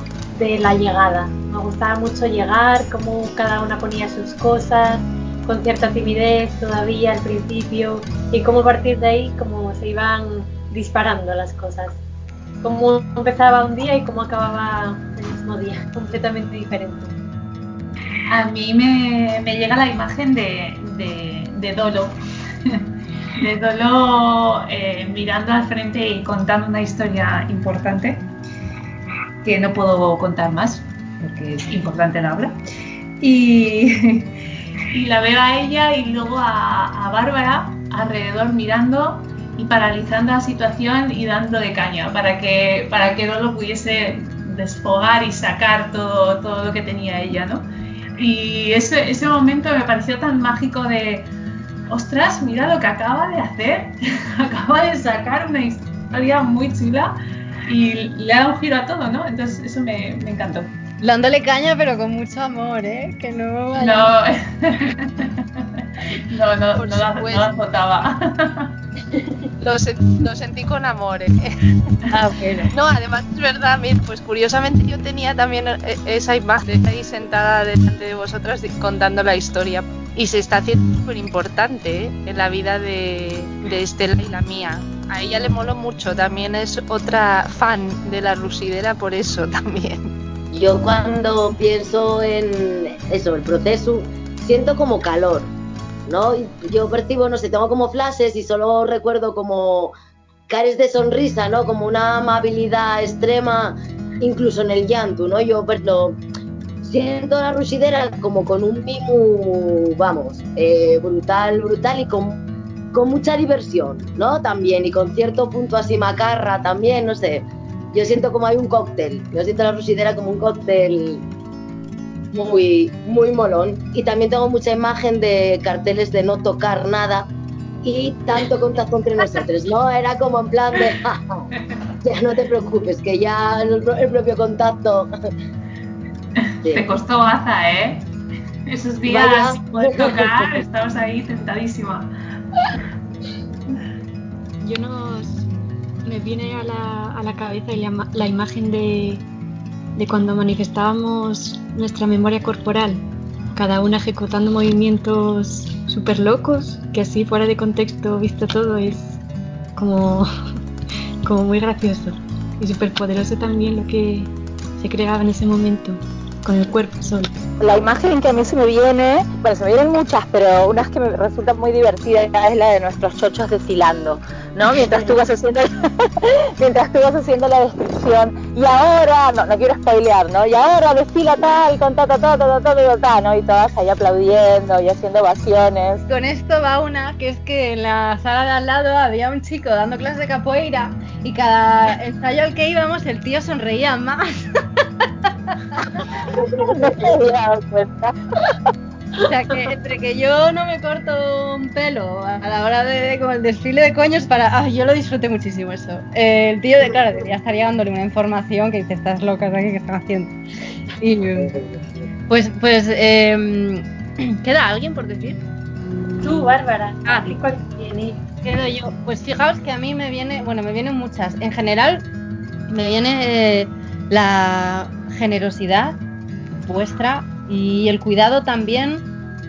de la llegada. Me gustaba mucho llegar, cómo cada una ponía sus cosas, con cierta timidez todavía al principio, y cómo a partir de ahí como se iban disparando las cosas. Cómo empezaba un día y cómo acababa el mismo día, completamente diferente. A mí me, llega la imagen de, Dolo. de Dolo eh, mirando al frente y contando una historia importante que no puedo contar más, porque es importante la obra. Y, y la veo a ella y luego a, Bárbara alrededor mirando y paralizando la situación y dando de caña para que, para que lo pudiese desfogar y sacar todo, todo lo que tenía ella, ¿no? Y ese, ese momento me pareció tan mágico de, ostras, mira lo que acaba de hacer, acaba de sacar una historia muy chula y le da un giro a todo, ¿no? Entonces eso me, me encantó. Dándole caña, pero con mucho amor, ¿eh? Que no. No. no, no, no, la, no la Lo, lo, sentí con amor. ¿eh? Ah, bueno. No, además es verdad, pues curiosamente yo tenía también eh, esa imagen ahí sentada delante de vosotras contando la historia. Y se está haciendo súper importante ¿eh? en la vida de, de Estela y la mía a ella le moló mucho, también es otra fan de la rusidera por eso también. Yo cuando pienso en eso, el proceso, siento como calor, ¿no? Yo percibo, no sé, tengo como flashes y solo recuerdo como cares de sonrisa, ¿no? Como una amabilidad extrema, incluso en el llanto, ¿no? Yo pues, siento la rusidera como con un mimo, vamos, eh, brutal, brutal y con con mucha diversión, ¿no? También, y con cierto punto así macarra también, no sé. Yo siento como hay un cóctel, yo siento la rusidera como un cóctel muy, muy molón. Y también tengo mucha imagen de carteles de no tocar nada y tanto contacto entre nosotros, ¿no? Era como en plan de, ya no te preocupes, que ya el, propio contacto... Te costó baza, ¿eh? Esos días sin tocar, estabas ahí tentadísima. Yo nos. Me viene a la, a la cabeza la, la imagen de, cuando manifestábamos nuestra memoria corporal, cada una ejecutando movimientos súper locos, que así fuera de contexto visto todo es como, como muy gracioso y súper poderoso también lo que se creaba en ese momento con el cuerpo solo. La imagen que a mí se me viene, bueno, se me vienen muchas, pero una que me resulta muy divertida es la de nuestros chochos desfilando, ¿no? Mientras tú vas haciendo, mientras tú vas haciendo la descripción. Y ahora, no, no quiero spoilear, ¿no? Y ahora desfila tal, con ta, ta, ta, ta, ta, ta, ta, ¿no? Y todas ahí aplaudiendo y haciendo ovaciones. Con esto va una, que es que en la sala de al lado había un chico dando clases de capoeira y cada ensayo al que íbamos el tío sonreía más. no me había dado cuenta. O sea que entre que yo no me corto un pelo a la hora de como el desfile de coños para ah, yo lo disfruté muchísimo eso. Eh, el tío de claro debería estar dándole una información que dice estás loca ¿qué están haciendo? Y pues pues eh, queda alguien por decir. Tú, Bárbara. Ah, ¿y cuál tiene? Quedo yo. Pues fijaos que a mí me viene, bueno, me vienen muchas. En general me viene eh, la generosidad vuestra y el cuidado también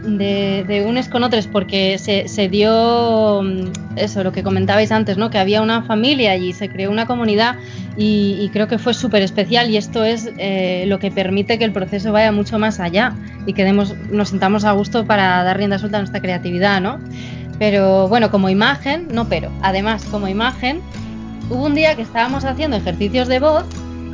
de, de unos con otros, porque se, dio mm, eso, lo que comentabais antes, ¿no? Que había una familia allí, se creó una comunidad y, y creo que fue súper especial y esto es eh, lo que permite que el proceso vaya mucho más allá y que nos sintamos a gusto para dar rienda suelta a nuestra creatividad, ¿no? Pero bueno, como imagen, no pero, además como imagen, hubo un día que estábamos haciendo ejercicios de voz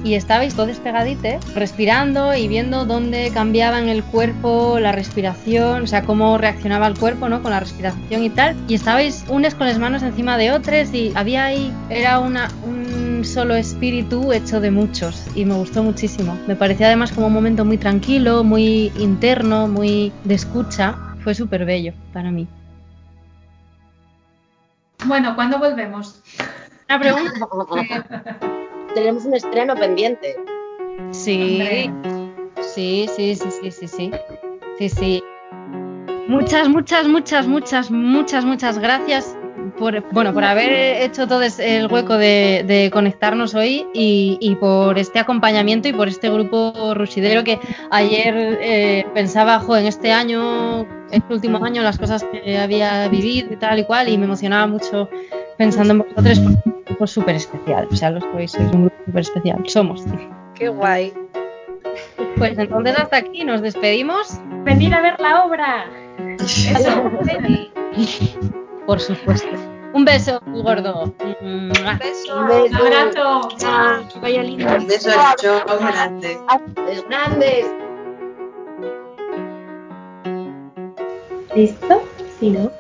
y estabais todos pegaditos, respirando y viendo dónde cambiaba en el cuerpo la respiración, o sea, cómo reaccionaba el cuerpo, ¿no? Con la respiración y tal. Y estabais unes con las manos encima de otras y había ahí, era una, un solo espíritu hecho de muchos y me gustó muchísimo. Me parecía además como un momento muy tranquilo, muy interno, muy de escucha. Fue súper bello para mí. Bueno, ¿cuándo volvemos? Una pregunta. Tenemos un estreno pendiente. Sí. Sí, sí, sí, sí, sí, sí. Sí, sí. Muchas, muchas, muchas, muchas, muchas, muchas gracias por, bueno, por haber hecho todo el hueco de, de conectarnos hoy y, y, por este acompañamiento y por este grupo rusidero que ayer eh, pensaba, jo, en este año, este último año, las cosas que había vivido y tal y cual, y me emocionaba mucho pensando en vosotros, porque es un grupo súper especial. O sea, lo sois, sois un grupo súper especial. Somos. Qué guay. Pues entonces hasta aquí nos despedimos. Venir a ver la obra. Eso. Por supuesto. Un beso gordo. Un beso. Un abrazo. Chao. Que vaya lindo. Un beso yo grande. Es grandes. ¿Listo? Si no.